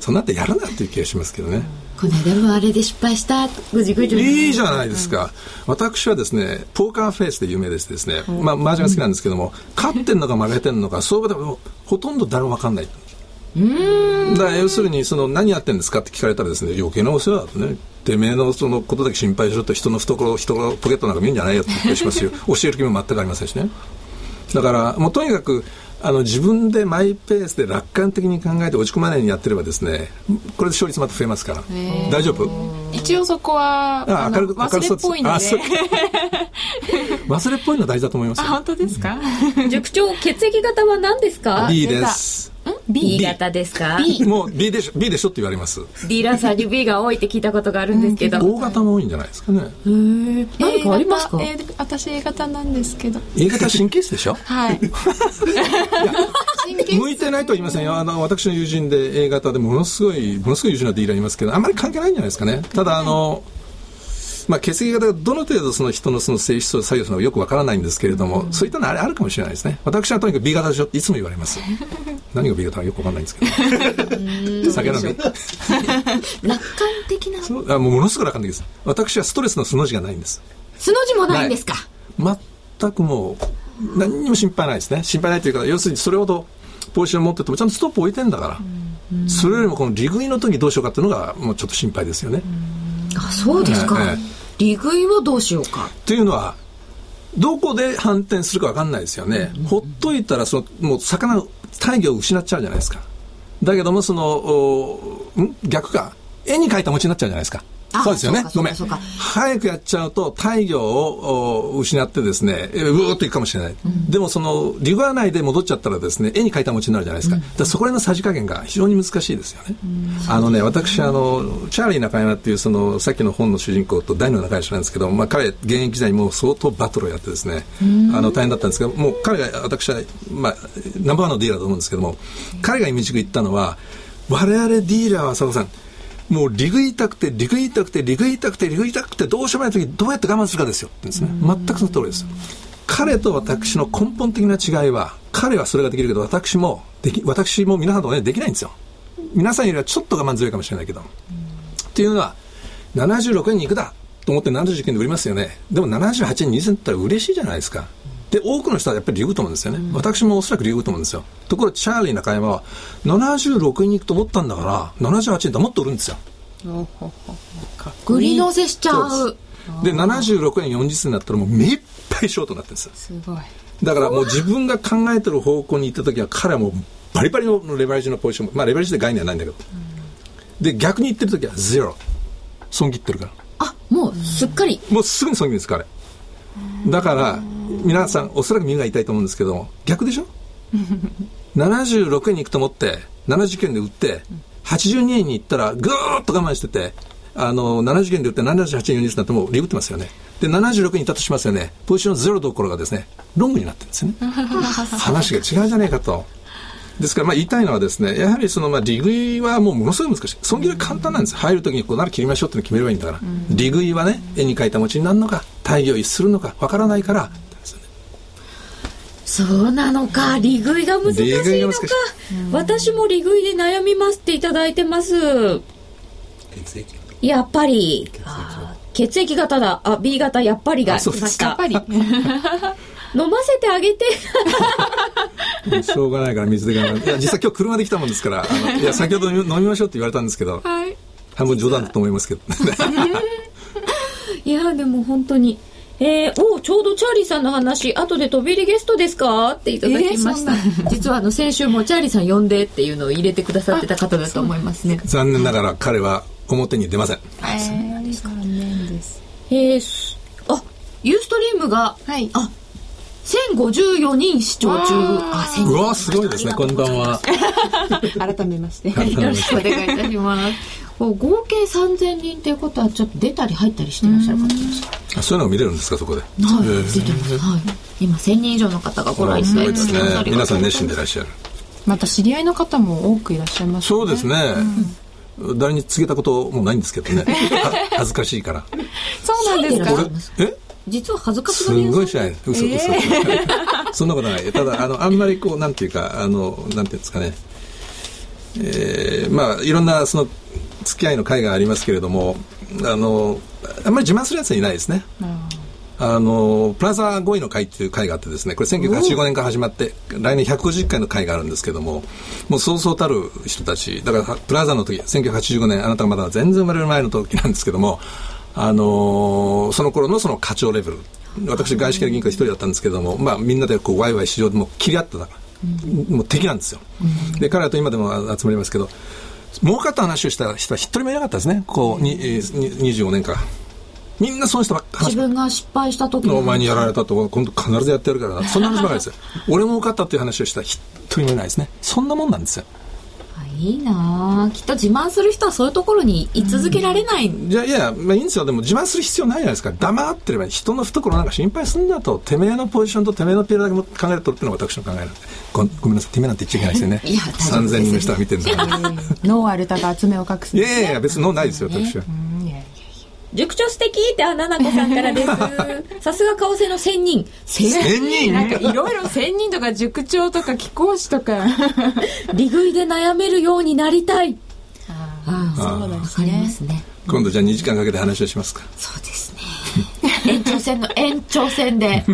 Speaker 2: そんなってやるなっていう気がしますけどね。
Speaker 1: この間もあれで失敗した。ぐじぐじ
Speaker 2: いいじゃないですか、うん、私はですねポーカーフェイスで有名ですですね、うん、まあ麻雀が好きなんですけども、勝ってんのか負けてんのか相場でもほとんど誰も分かんない。だから要するにその何やってんですかって聞かれたらですね余計なお世話だとねてめえのそのことだけ心配しろと人の懐人のポケットなんか見るんじゃないよって言ったりしますよ。教える気も全くありませんしね。だからもうとにかくあの自分でマイペースで楽観的に考えて落ち込まないようにやってればですねこれで勝率また増えますから。大丈夫？
Speaker 3: 一応そこはあ明るく忘れっぽいので。
Speaker 2: 忘れっぽいの大事だと思います
Speaker 3: 本当ですか？
Speaker 1: 塾長血液型は何ですか
Speaker 2: ？B です
Speaker 1: B 型ですか
Speaker 2: ？B もう B でしょ B でしょって言われます。
Speaker 1: ディーラーさんに B が多いって聞いたことがあるんですけど、
Speaker 2: O 型も多いんじゃないですかね。へ
Speaker 1: え何かありますか、
Speaker 3: A 型私 A 型なんですけど。
Speaker 2: A 型神経質でしょ？
Speaker 3: はい。
Speaker 2: 向いてないとは言いませんよ。あの私の友人で A 型でものすごいものすごい優秀なディーラーいますけどあんまり関係ないんじゃないですかね。ただあの、まあ、血液型がどの程度その人のその性質を左右するのかよくわからないんですけれども、うん、そういったのあれあるかもしれないですね。私はとにかく B 型でしょっていつも言われます。何が B 型かよくわかんないんですけど。酒飲み。楽観
Speaker 1: 的な。
Speaker 2: そう。あもうものすごく楽観的です。私はストレスの素の字がないんです。
Speaker 1: 素の字もないんですか？
Speaker 2: 全くもう何にも心配ないですね。心配ないというか要するにそれほどポジション持っててもちゃんとストップ置いてんだから、うん。うん、それよりもこの利食いの時どうしようかっていうのがもうちょっと心配ですよね、
Speaker 1: あそうですか、ええ、利食いをどうしようか？
Speaker 2: というのはどこで反転するか分かんないですよね、うん、ほっといたらそのもう魚大魚を失っちゃうじゃないですか。だけどもその逆か。絵に描いた餅になっちゃうじゃないですかそうですよね。ごめん。早くやっちゃうと、太陽を失ってですね、うーっといくかもしれない。うん、でも、その、リグア内で戻っちゃったらですね、絵に描いた餅になるじゃないですか。うん、だそこら辺のさじ加減が非常に難しいですよね。うん、あのね、私、あの、チャーリー中山っていう、その、さっきの本の主人公と大の仲良しなんですけど、まあ、彼、現役時代にもう相当バトルをやってですね、あの、大変だったんですけど、もう彼が、私は、まあ、ナンバーワンのディーラーだと思うんですけども、彼が導く言ったのは、我々ディーラーは、佐藤さん、もうリグいたくて、リグいたくて、リグいたくて、リグいたくて、どうしようもない時どうやって我慢するかですよ。ですね。全くその通りです。彼と私の根本的な違いは、彼はそれができるけど、私も、でき、私も皆さんとね、できないんですよ。皆さんよりはちょっと我慢強いかもしれないけど。っていうのは、76円に行くだと思って79円で売りますよね。でも78円に20円だったら嬉しいじゃないですか。で、多くの人はやっぱりリグと思うんですよね。うん、私もおそらくリグと思うんですよ。ところチャーリー中山は、76円に行くと思ったんだから、78円でもっと売るんですよ。
Speaker 1: 売り乗せしちゃう。
Speaker 2: で、76円40銭になったらもう目いっぱいショートになってるんですよ。
Speaker 3: すごい。
Speaker 2: だからもう自分が考えてる方向に行った時は彼はもうバリバリのレバレッジのポジションまあレバレッジで概念はないんだけど、うん、で逆に言ってる時はゼロ損切ってるから
Speaker 1: あもうすっかり、
Speaker 2: もうすぐに損切るんです彼だから皆さんおそらく耳が痛いと思うんですけど逆でしょ？76円に行くと思って70円で売って82円に行ったらぐーっと我慢しててあの70円で売って78円40円になってもリブってますよねで76円にいたとしますよねポジションゼロどころがですねロングになってるんですよね 話が違うじゃねえかとですから、まあ、言いたいのはですね、やはりその、まあ、利食いはもうものすごい難しい。損切りは簡単なんです。入るときにこうなら切りましょうっていうのを決めればいいんだから。利食いはね、絵に描いた餅になるのか、大義を逸するのか、わからないから、
Speaker 1: そうなのか利食いが難しいのか。私も利食いで悩みますっていただいてます。血液。やっぱり。血液。型だ。あ B 型やっぱりが
Speaker 3: 来ました。やっぱり。
Speaker 1: 飲ませてあげて。
Speaker 2: しょうがないから水で我慢いや実際今日車で来たもんですからあのいや 先ほど飲みましょうって言われたんですけど、はい、半分冗談だと思いますけど。
Speaker 1: いやでも本当にえー、おちょうどチャーリーさんの話後で飛び入りゲストですか？っていただきました、えー、実はあの先週もチャーリーさん呼んでっていうのを入れてくださってた方だと思いますね。
Speaker 2: 残念ながら彼は表に出ません、
Speaker 3: えー、そうなんですか。
Speaker 1: えー、あユーストリームが、はい、あ1054人視聴中。
Speaker 2: あうわすごいですねこんばんは。
Speaker 3: 改めまして。よ
Speaker 1: ろしくお願いいたします合計3000人っていうことはちょっと出たり入ったりしていらっしゃる方い
Speaker 2: らそういうのが見れるんですかそこで？はい
Speaker 1: 出てます、はい、今1000人以上の方がご覧いただいて
Speaker 2: ますね。皆さん熱心でいらっしゃる。
Speaker 3: また知り合いの方も多くいらっしゃいますね。
Speaker 2: そうですね、誰に告げたこともないんですけどね。恥ずかしいから。
Speaker 3: そうなん
Speaker 2: ですか？え？
Speaker 1: 実は恥ずかし
Speaker 2: がりすごいしない。嘘嘘、えー、そんなことない。ただあのあんまりこうなんていうかあのなんていうんですかね。えー、まあいろんなその付き合いの会がありますけれどもあのあんまり自慢するやつはいないですね。あのプラザ5位の会っていう会があってですねこれ1985年から始まって来年150回の会があるんですけどももうそうそうたる人たちだからプラザの時1985年あなたがまだ全然生まれる前の時なんですけどもあのその頃のその課長レベル。私外資系銀行一人だったんですけども、まあ、みんなでこうワイワイ市場でも切り合ってたもう敵なんですよ、で彼らと今でも集まりますけど儲かった話をした人は一人もいなかったですね、こう、に、えー、25年間。みんなそうしたばっか
Speaker 1: 自分が失敗した時
Speaker 2: のお前にやられたと、今度必ずやってやるからそんな話ばかりですよ。俺儲かったっていう話をした一人もいないですね。そんなもんなんですよ。
Speaker 1: いいなきっと自慢する人はそういうところに居続けられない、う
Speaker 2: ん、じゃあいや、まあ、いいんですよ。でも自慢する必要ないじゃないですか黙ってれば人の懐なんか心配すんだと。てめえのポジションとてめえのピラだけも考えるとっていうのが私の考えなんでごごめんなさいてめえなんて言っちゃいけないです。よねいや3000人の人が見てるんだから。
Speaker 3: 脳あるたが爪を隠す。
Speaker 2: いやいや別に脳ないですよ。私は、
Speaker 1: 塾長素敵ってあななこさんからです。さすが為替の仙人。
Speaker 2: 仙人？
Speaker 3: なんかいろいろ仙人とか塾長とか貴公子とか。
Speaker 1: 利食いで悩めるようになりたい。
Speaker 3: ああそうですね。
Speaker 1: すね。
Speaker 2: 今度じゃあ2時間かけて話をしますか。
Speaker 1: そうですね。延長戦の延長戦で。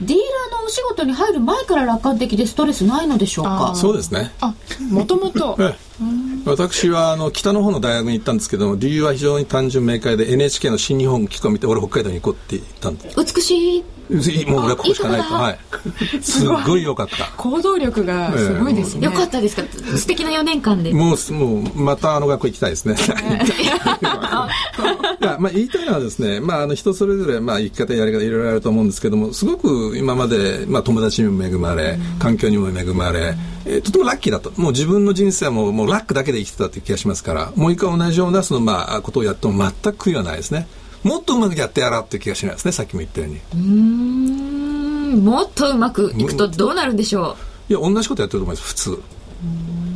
Speaker 1: ディーラーのお仕事に入る前から楽観的でストレスないのでしょうか？
Speaker 2: そうですね。
Speaker 3: あもともと
Speaker 2: 私はあの北の方の大学に行ったんですけども理由は非常に単純明快で NHK の新日本機構を見て俺北海道に行こうって言ったんで。
Speaker 1: 美しい。
Speaker 2: もう俺はここしかないと。はい。すっごい良かった。
Speaker 3: 行動力がすごいですね、
Speaker 1: よかったですか？素敵な4年間で。
Speaker 2: もうもうまたあの学校行きたいですね。まあ言いたいのはですねまああの人それぞれまあ生き方やり方いろいろあると思うんですけどもすごく今までまあ友達にも恵まれ環境にも恵まれ、えー、とてもラッキーだともう自分の人生はもうもうラックだけで生きてたという気がしますからもう一回同じようなそのまあことをやっても全く悔いはないですね。もっとうまくやってやろうっていう気がしないですねさっきも言ったように。
Speaker 1: うん。もっとうまくいくとどうなるんでしょ
Speaker 2: う？いや同じことやってると思います普通。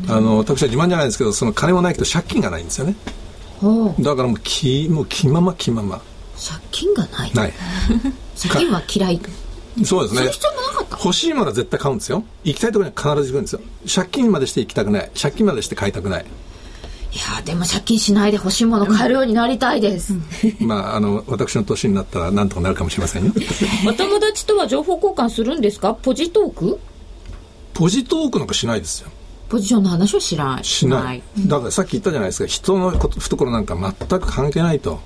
Speaker 2: あの私は自慢じゃないですけどその金もないけど借金がないんですよね。だからもう気もう気まま気まま。
Speaker 1: 借金がない。
Speaker 2: ない。
Speaker 1: 借金は嫌い
Speaker 2: そうですね。
Speaker 1: 必要もなかった？
Speaker 2: 欲しいものは絶対買うんですよ。行きたいところには必ず行くんですよ。借金までして行きたくない。借金までして買いたくない。
Speaker 1: いやでも借金しないで欲しいもの買えるようになりたいです、
Speaker 2: まああの私の年になったらなんとかなるかもしれませんよ。
Speaker 1: お友達とは情報交換するんですか？ポジトーク？
Speaker 2: ポジトークなんかしないですよ。
Speaker 1: ポジションの話をしない。
Speaker 2: しない。だからさっき言ったじゃないですか。人の懐なんか全く関係ないと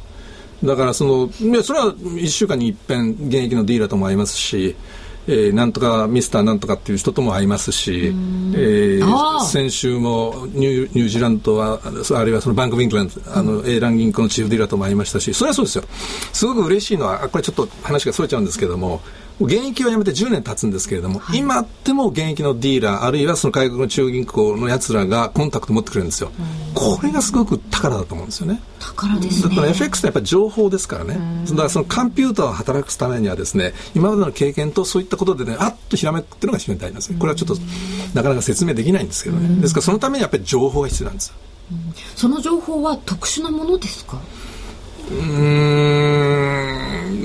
Speaker 2: だからそのいやそれは1週間に一遍現役のディーラーとも会いますしえー、なんとかミスターなんとかっていう人とも会いますし、えー、先週もニュニュージーランドはあるいはそのバンク・ウィンクランドあの、うん、A ラン銀行のチーフディーラーとも会いましたしそれはそうですよ。すごく嬉しいのはこれちょっと話がそれちゃうんですけども現役はやめて10年経つんですけれども、はい、今でも現役のディーラーあるいはその外国の中央銀行のやつらがコンタクト持ってくれるんですよ、これがすごく宝だと思うんですよね。
Speaker 1: 宝です
Speaker 2: ね。だから FX ってやっぱり情報ですからね。だからそのコンピューターを働くためにはですね今までの経験とそういったことでねあっとひらめくっていうのが非常に大事なんですこれはちょっとなかなか説明できないんですけどね。ですからそのためにやっぱり情報が必要なんです
Speaker 1: その情報は特殊なものですか？
Speaker 2: う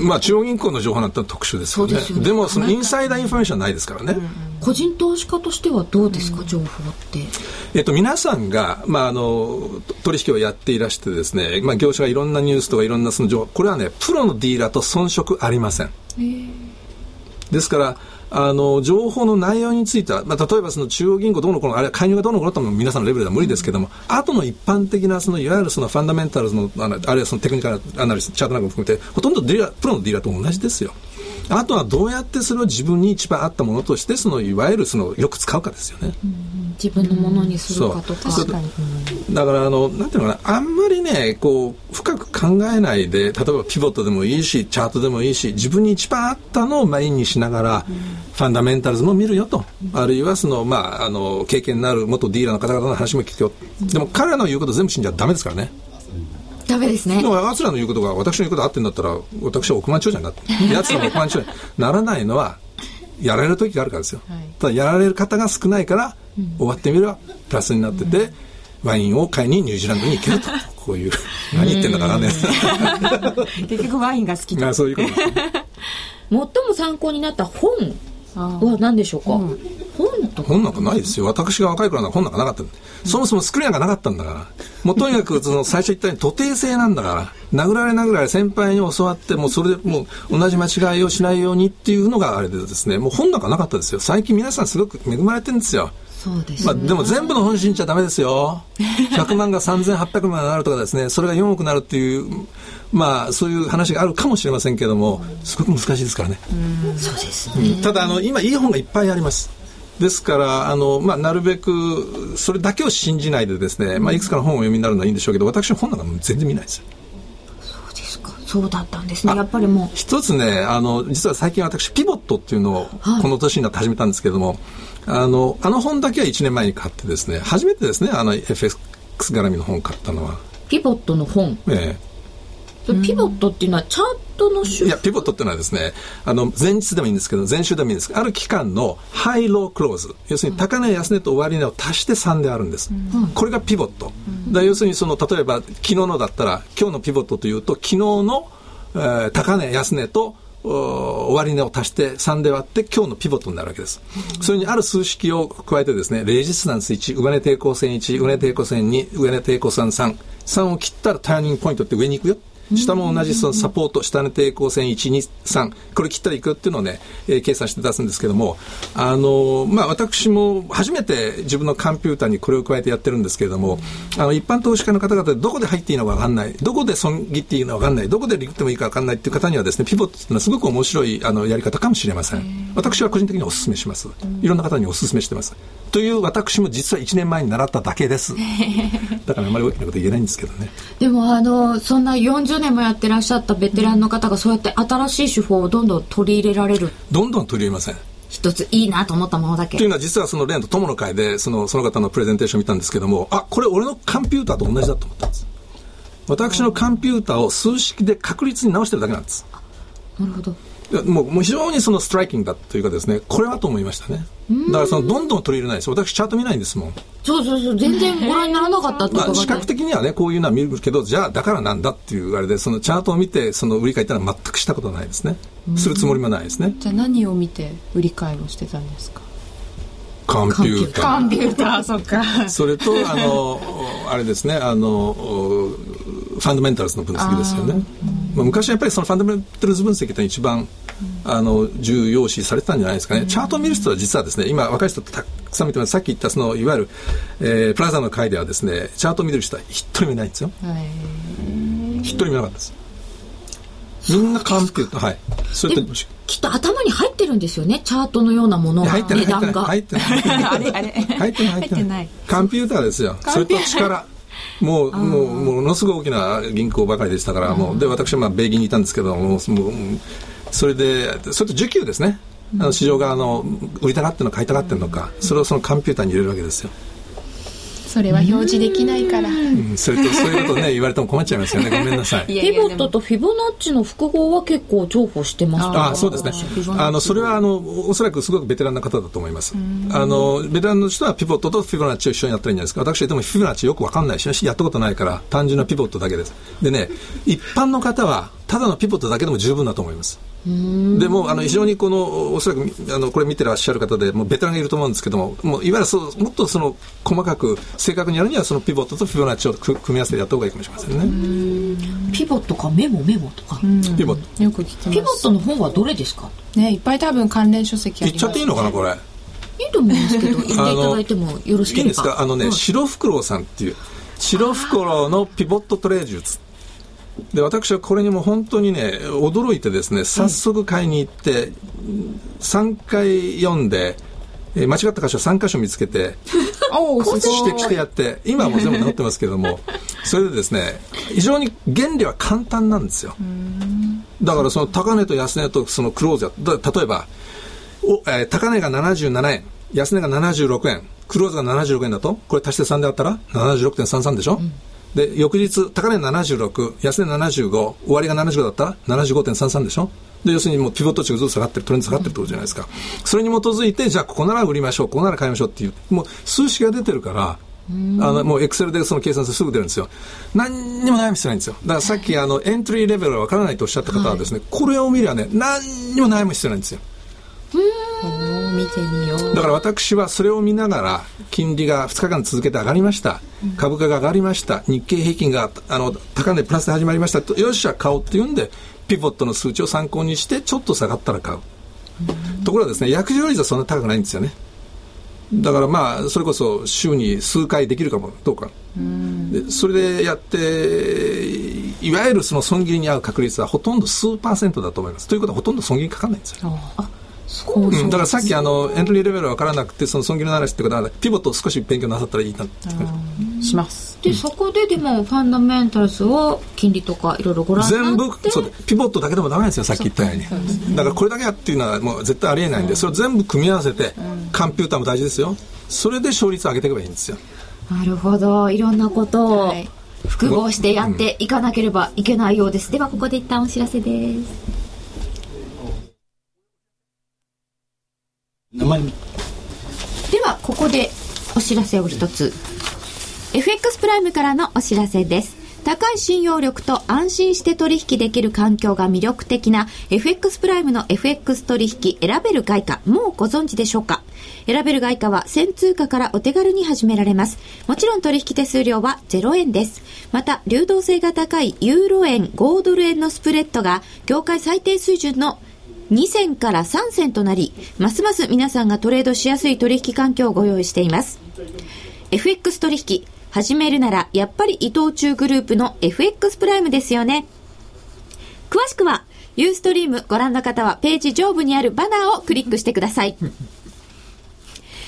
Speaker 2: ん。まあ中央銀行の情報なんて特殊ですよね。で、ね、でもそのインサイダーインフォメーションはないですからね、うん、
Speaker 1: 個人投資家としてはどうですか、うん、情報って？
Speaker 2: えっと皆さんが、まあ、あの取引をやっていらしてですね、まあ、業者がいろんなニュースとかいろんなその情報これはねプロのディーラーと遜色ありません。ですからあの情報の内容については、まあ、例えばその中央銀行どうのこのあるいは介入がどうのこのとも皆さんのレベルでは無理ですけども、あと、の一般的なそのいわゆるそのファンダメンタルズのあるいはそのテクニカルアナリストチャートなんかも含めてほとんどディーラプロのディーラーと同じですよ。あとはどうやってそれを自分に一番合ったものとしてそのいわゆるそのよく使うかですよね。
Speaker 1: うん。自分のものにするかとか。
Speaker 2: だからあのなんていうのかな。あんまりねこう深く考えないで例えばピボットでもいいしチャートでもいいし自分に一番合ったのをメインにしながら、うん、ファンダメンタルズも見るよと、うん、あるいはそのまああの経験のある元ディーラーの方々の話も聞くよ、うん、でも彼らの言うこと全部信じちゃダメですからね。
Speaker 1: ダメですね。
Speaker 2: でも、奴らの言うことが私の言うこと合ってんだったら、私は億万長者になって、奴らも億万長者にならないのは、やられる時があるからですよ。はい、ただ、やられる方が少ないから、終わってみればプラスになってて、ワインを買いにニュージーランドに行けると。こういう、何言ってんだからね。
Speaker 3: 結局ワインが好き
Speaker 2: あそういうこと、最
Speaker 1: も参考になった本は何でしょうか、うん、本と
Speaker 2: 本なんかないですよ。私が若い頃は本なんかなかった。そもそもスクリーンがなかったんだから。もうとにかくその最初言ったように徒弟制なんだから。殴られ殴られ先輩に教わって、もうそれでもう同じ間違いをしないようにっていうのがあれでですね、もう本なんかなかったですよ。最近皆さんすごく恵まれてるんですよ。
Speaker 1: そうです、ね、
Speaker 2: まあ、でも全部の本信じちゃダメですよ。100万が3800万になるとかですね、それが4億になるっていう、まあ、そういう話があるかもしれませんけども、すごく難しいですからね。
Speaker 1: そうですね。
Speaker 2: ただ、あの、今いい本がいっぱいあります。ですからあの、まあ、なるべくそれだけを信じないでですね、まあ、いくつかの本をお読みになるのはいいんでしょうけど私の本なんか全然見ないです
Speaker 1: そうですか。そうだったんですね。やっぱりもう。
Speaker 2: 一つねあの実は最近私ピボットっていうのをこの年になって始めたんですけども、はい、あのあの本だけは1年前に買ってですね初めてですねあの FX 絡みの本を買ったのは。
Speaker 1: ピボットの本。ええ。ピボットっていうのはチャートの
Speaker 2: いや、ピボットっていうのはですね、あの、前日でもいいんですけど、前週でもいいんですけど、ある期間のハイロークローズ、要するに高値安値と終値を足して3であるんです。うん、これがピボット。だ要するにその、例えば昨日のだったら、今日のピボットというと、昨日の、えー、高値安値と、終値を足して3で割って今日のピボットになるわけです。それにある数式を加えてですね、レジスタンス1、上値抵抗線1、上値抵抗線2、上値抵抗線3、3を切ったらターニングポイントって上に行くよ。下も同じそのサポート、下の抵抗線1、2、3、これ切ったらいくっていうのをね、えー、計算して出すんですけども、あのまあ、私も初めて自分のコンピューターにこれを加えてやってるんですけれども、あの、一般投資家の方々でどこで入っていいのかわかんない、どこで損切っていいのかわかんない、どこで利ってもいいかわかんないっていう方にはですね、ピボットっていうのはすごく面白いあのやり方かもしれません。私は個人的にお勧めします。いろんな方にお勧めしてます。という私も実は1年前に習っただけです。だからあまり大きなこと言えないんですけどね。
Speaker 1: でもあの、そんな40年もやってらっしゃったベテランの方がそうやって新しい手法をどんどん取り入れられる。
Speaker 2: どんどん取り入れません。
Speaker 1: 一ついいなと思ったものだけ。
Speaker 2: というのは実はその例の友の会でそのその方のプレゼンテーションを見たんですけどもあこれ俺のコンピューターと同じだと思ったんです。私のコンピューターを数式で確率に直してるだけなんです。
Speaker 1: なるほど
Speaker 2: もうもう非常にそのストライキングだというかですねこれはと思いましたね。だからそのどんどん取り入れないです私チャート見ないんですもん。
Speaker 1: そうそうそう全然ご覧にならなかったって
Speaker 2: まあ、視覚的にはねこういうのは見るけどじゃあだからなんだっていうあれでそのチャートを見てその売り買いったら全くしたことないですね。するつもりもないですね。
Speaker 3: じゃあ何を見て売り買いをしてたんですか？
Speaker 2: コンピュータ
Speaker 3: ー。コンピューターそっか。
Speaker 2: それとあのあれですねあのファンダメンタルズの分析ですよねまあ、昔はやっぱりそのファンダメンタルズ分析って一番あの重要視されてたんじゃないですかね、チャートを見る人は実はですね今若い人ってたくさん見てます。さっき言ったそのいわゆる、えー、プラザの会ではですねチャートを見る人は一人もいないんですよ。一人もいなかったです。みんなカンピューターはい。
Speaker 1: それときっと頭に入ってるんですよねチャートのようなものが
Speaker 2: 入ってない入ってない入ってない。入ってない入ってない。カンピューターですよ。それと力もう、もう、ものすごい大きな銀行ばかりでしたから、もう、で、私はまあ、米銀にいたんですけども、もう、それで、それと需給ですね。あの市場側の売りたがってるのか買いたがってるのか、それをそのコンピューターに入れるわけですよ。
Speaker 3: それは表示できないから。う
Speaker 2: ん、それと、そういうことね、言われても困っちゃいますよね。ごめんなさい。
Speaker 1: ピボットとフィボナッチの複合は結構重宝してます
Speaker 2: ああ、そうですね。あの、それは、あの、おそらくすごくベテランな方だと思います。あの、ベテランの人はピボットとフィボナッチを一緒にやったらいいんじゃないですか。私でもフィボナッチよくわかんないし、やったことないから、単純なピボットだけです。でね、一般の方は、ただのピボットだけでも十分だと思います。でもあの非常にこのおそらくあのこれ見てらっしゃる方でもうベテランがいると思うんですけどももういわゆるそうもっとその細かく正確にやるにはそのピボットとフィボナッチを組み合わせてやった方がいいかもしれません
Speaker 1: ね。ピボットかメモメモとか。
Speaker 2: ピボット。
Speaker 3: よく聞
Speaker 1: てピボットの本はどれですか？
Speaker 3: ねいっぱい多分関連書籍
Speaker 2: あります、言っちゃっていいのかなこれ。
Speaker 1: いいと思うんですけど言っていただいてもよろしければ。いい
Speaker 2: ですか？あのね、はい、白フクロウさんっていう白フクロウのピボットトレー術。で私はこれにも本当にね驚いてですね早速買いに行って、3回読んで、えー、間違った箇所3箇所見つけて 指摘してやって今はもう全部治ってますけれども それでですね非常に原理は簡単なんですよ。だからその高値と安値とそのクローズや例えばお、えー、高値が77円安値が76円クローズが76円だとこれ足して3であったら76.33でしょ、うんで、翌日、高値76、安値75、終わりが75だった？ら75.33でしょ？で、要するにもうピボット値がずっと下がってる、トレンド下がってるってことじゃないですか。それに基づいて、じゃあここなら売りましょう、ここなら買いましょうっていう、もう数式が出てるから、あの、もうエクセルでその計算してすぐ出るんですよ。何にも悩み必要ないんですよ。だからさっきあの、エントリーレベルがわからないとおっしゃった方はですね、はい、これを見りゃね、何にも悩む必要ないんですよ。だから私はそれを見ながら金利が2日間続けて上がりました、うん、株価が上がりました。日経平均があの高値プラスで始まりました。とよっしゃ買おうっていうんでピボットの数値を参考にしてちょっと下がったら買う、うん、ところがですね約定率はそんな高くないんですよね。だからまあそれこそ週に数回できるかもどうか、うん、でそれでやっていわゆるその損切りに合う確率はほとんど数パーセントだと思います。ということはほとんど損切りかかんないんですようん、だからさっきあのエントリーレベル分からなくてその損切りの話ってことはピボットを少し勉強なさったらいいな
Speaker 3: します。
Speaker 1: で、そこででもファンダメンタルズを金利とかいろいろご覧に
Speaker 2: 全
Speaker 1: なって。
Speaker 2: 部そうピボットだけでもダメですよさっき言ったように。だからこれだけやっていうのはもう絶対ありえないんで、それを全部組み合わせて、コンピューターも大事ですよ。それで勝率を上げていけばいいんですよ。
Speaker 1: なるほど。いろんなことを
Speaker 3: はい。
Speaker 1: 複合してやっていかなければいけないようです、ではここで一旦お知らせです
Speaker 2: 名前
Speaker 1: ではここでお知らせを一つ。FX プライムからのお知らせです。高い信用力と安心して取引できる環境が魅力的な FX プライムの FX 取引選べる外貨もうご存知でしょうか？選べる外貨は1000通貨からお手軽に始められます。もちろん取引手数料は0円です。また流動性が高いユーロ円5ドル円のスプレッドが業界最低水準の2銭から3銭となり、ますます皆さんがトレードしやすい取引環境をご用意しています。FX 取引、始めるならやっぱり伊藤忠グループの FX プライムですよね。詳しくは、ユーストリームご覧の方はページ上部にあるバナーをクリックしてください。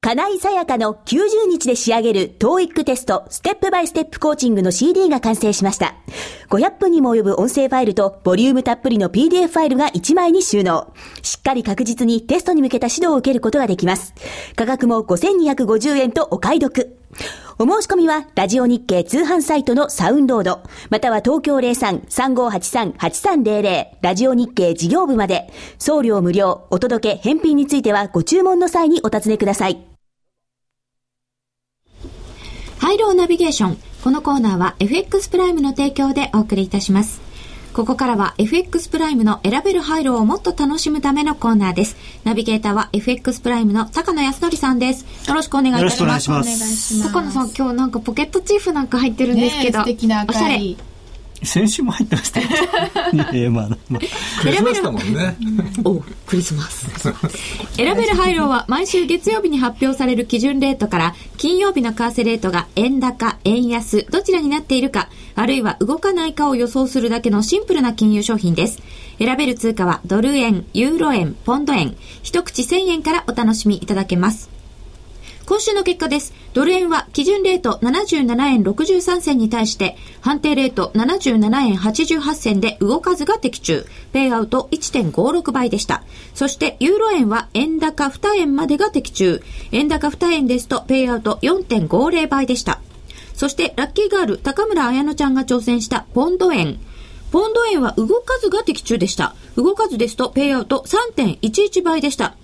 Speaker 4: 金井さやかの90日で仕上げる TOEIC テストステップバイステップコーチングの CD が完成しました。500分にも及ぶ音声ファイルとボリュームたっぷりの PDF ファイルが1枚に収納。しっかり確実にテストに向けた指導を受けることができます。価格も5250円とお買い得。お申し込みは、ラジオ日経通販サイトのサウンロード、または東京03-3583-8300、ラジオ日経事業部まで、送料無料、お届け、返品についてはご注文の際にお尋ねください。
Speaker 1: ハイローナビゲーション。このコーナーは FX プライムの提供でお送りいたします。ここからは FX プライムの選べるハイローをもっと楽しむためのコーナーです。ナビゲーターは FX プライムの高野康則さんです。よろしくお願いいたします。
Speaker 5: よろしくお願いします
Speaker 1: 高野さん、今日なんかポケットチーフなんか入ってるんですけど。
Speaker 3: ね
Speaker 1: おしゃれ。
Speaker 5: 先週も入ってましたよ。いやまあ、まあ、
Speaker 2: クリスマスだもんね
Speaker 1: おクリスマス。選べるハイローは毎週月曜日に発表される基準レートから金曜日の為替レートが円高、円安、どちらになっているか、あるいは動かないかを予想するだけのシンプルな金融商品です。選べる通貨はドル円、ユーロ円、ポンド円、一口1000円からお楽しみいただけます。今週の結果です。ドル円は基準レート77円63銭に対して、判定レート77円88銭で動かずが的中。ペイアウト1.56倍でした。そして、ユーロ円は円高2円までが的中。円高2円ですと、ペイアウト4.50倍でした。そして、ラッキーガール、高村彩乃ちゃんが挑戦したポンド円。ポンド円は動かずが的中でした。動かずですと、ペイアウト3.11倍でした。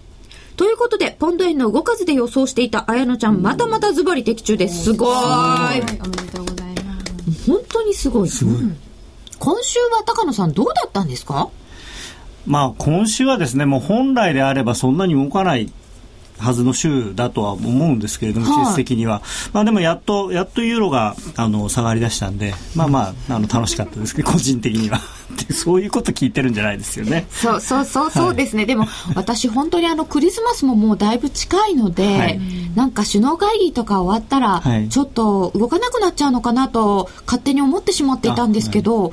Speaker 1: ということで、ポンド円の動かずで予想していた綾乃ちゃん、またまたズバリ的中です。すごーい。
Speaker 3: はいおめでとうございます
Speaker 1: 本当にすごい。すごい。今週は高野さんどうだったんですか？
Speaker 5: まあ今週はですね、もう本来であればそんなに動かないはずの週だとは思うんですけれども、
Speaker 1: はい
Speaker 5: 季節的には。まあでもやっと、やっとユーロが、あの、下がり出したんで、まあまあ、あの、楽しかったですけど、個人的には。でそういうこと聞いてるんじゃないですよね。
Speaker 1: そうそうそうそうですね、でも私本当にあのクリスマスももうだいぶ近いので、
Speaker 5: はい
Speaker 1: なんか首脳会議とか終わったら、
Speaker 5: はい
Speaker 1: ちょっと動かなくなっちゃうのかなと勝手に思ってしまっていたんですけど、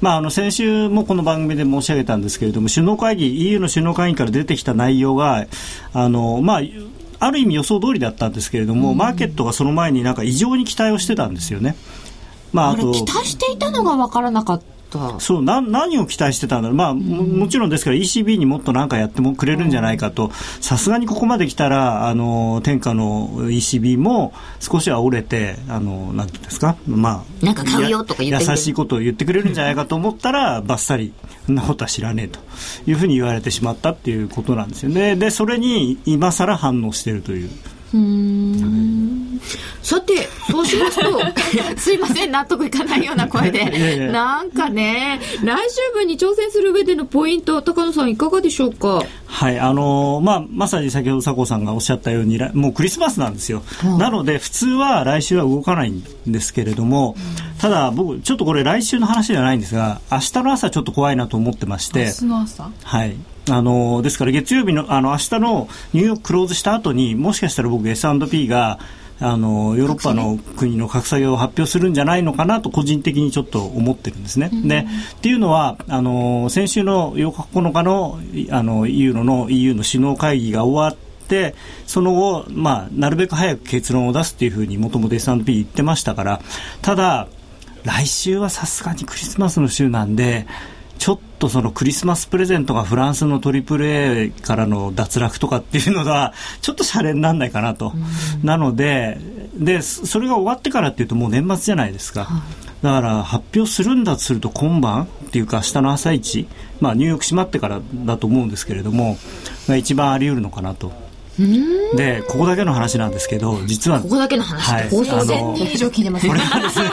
Speaker 5: まあ、あの先週もこの番組で申し上げたんですけれども首脳会議 EU の首脳会議から出てきた内容があの、まあ、ある意味予想通りだったんですけれども、マーケットがその前になんか異常に期待をしてたんですよね。まあ、あ
Speaker 1: 期待していたのが分からなかったた。
Speaker 5: そうな何を期待してたんだろう、まあ、ももちろんですから ECB にもっと何かやってもくれるんじゃないかと。さすがにここまで来たらあの天下の ECB も少しは折れてあのなんていうんですか、まあ、
Speaker 1: なんか買うよとか
Speaker 5: 優しいことを言ってくれるんじゃないかと思ったらばっさりそんなことは知らねえというふうに言われてしまったっていうことなんですよねでそれに今更反応しているという。
Speaker 1: さてそうしますとすいません納得いかないような声で。
Speaker 5: いやいや
Speaker 1: なんかね来週分に挑戦する上でのポイント高野さんいかがでしょうか？
Speaker 5: はい、あのーまあ、まさに先ほど佐藤さんがおっしゃったように、らもうクリスマスなんですよ。なので、普通は来週は動かないんですけれども、ただ僕、ちょっとこれ来週の話ではないんですが、明日の朝ちょっと怖いなと思ってまして、
Speaker 3: 明日の朝？
Speaker 5: はい。あのーですから月曜日の、あの、明日のニューヨーククローズした後に、もしかしたら僕 S&P が、あのヨーロッパの国の格下げを発表するんじゃないのかなと個人的にちょっと思ってるんですね。でっていうのはあの先週の8日9日のあの EU の EU の首脳会議が終わってその後、まあ、なるべく早く結論を出すっていうふうにもともと S&P 言ってましたからただ来週はさすがにクリスマスの週なんでちょっとそのクリスマスプレゼントがフランスの AAA からの脱落とかっていうのはちょっとシャレにならないかなと、なのででそれが終わってからっていうともう年末じゃないですか、だから発表するんだとすると今晩っていうか明日の朝一、まあ、ニューヨーク閉まってからだと思うんですけれどもが一番あり得るのかなと。でここだけの話なんですけど実は
Speaker 1: ここだけの話。
Speaker 5: はい
Speaker 1: 放送
Speaker 5: あの
Speaker 3: 1000人以上聞いてます。
Speaker 5: これはですね、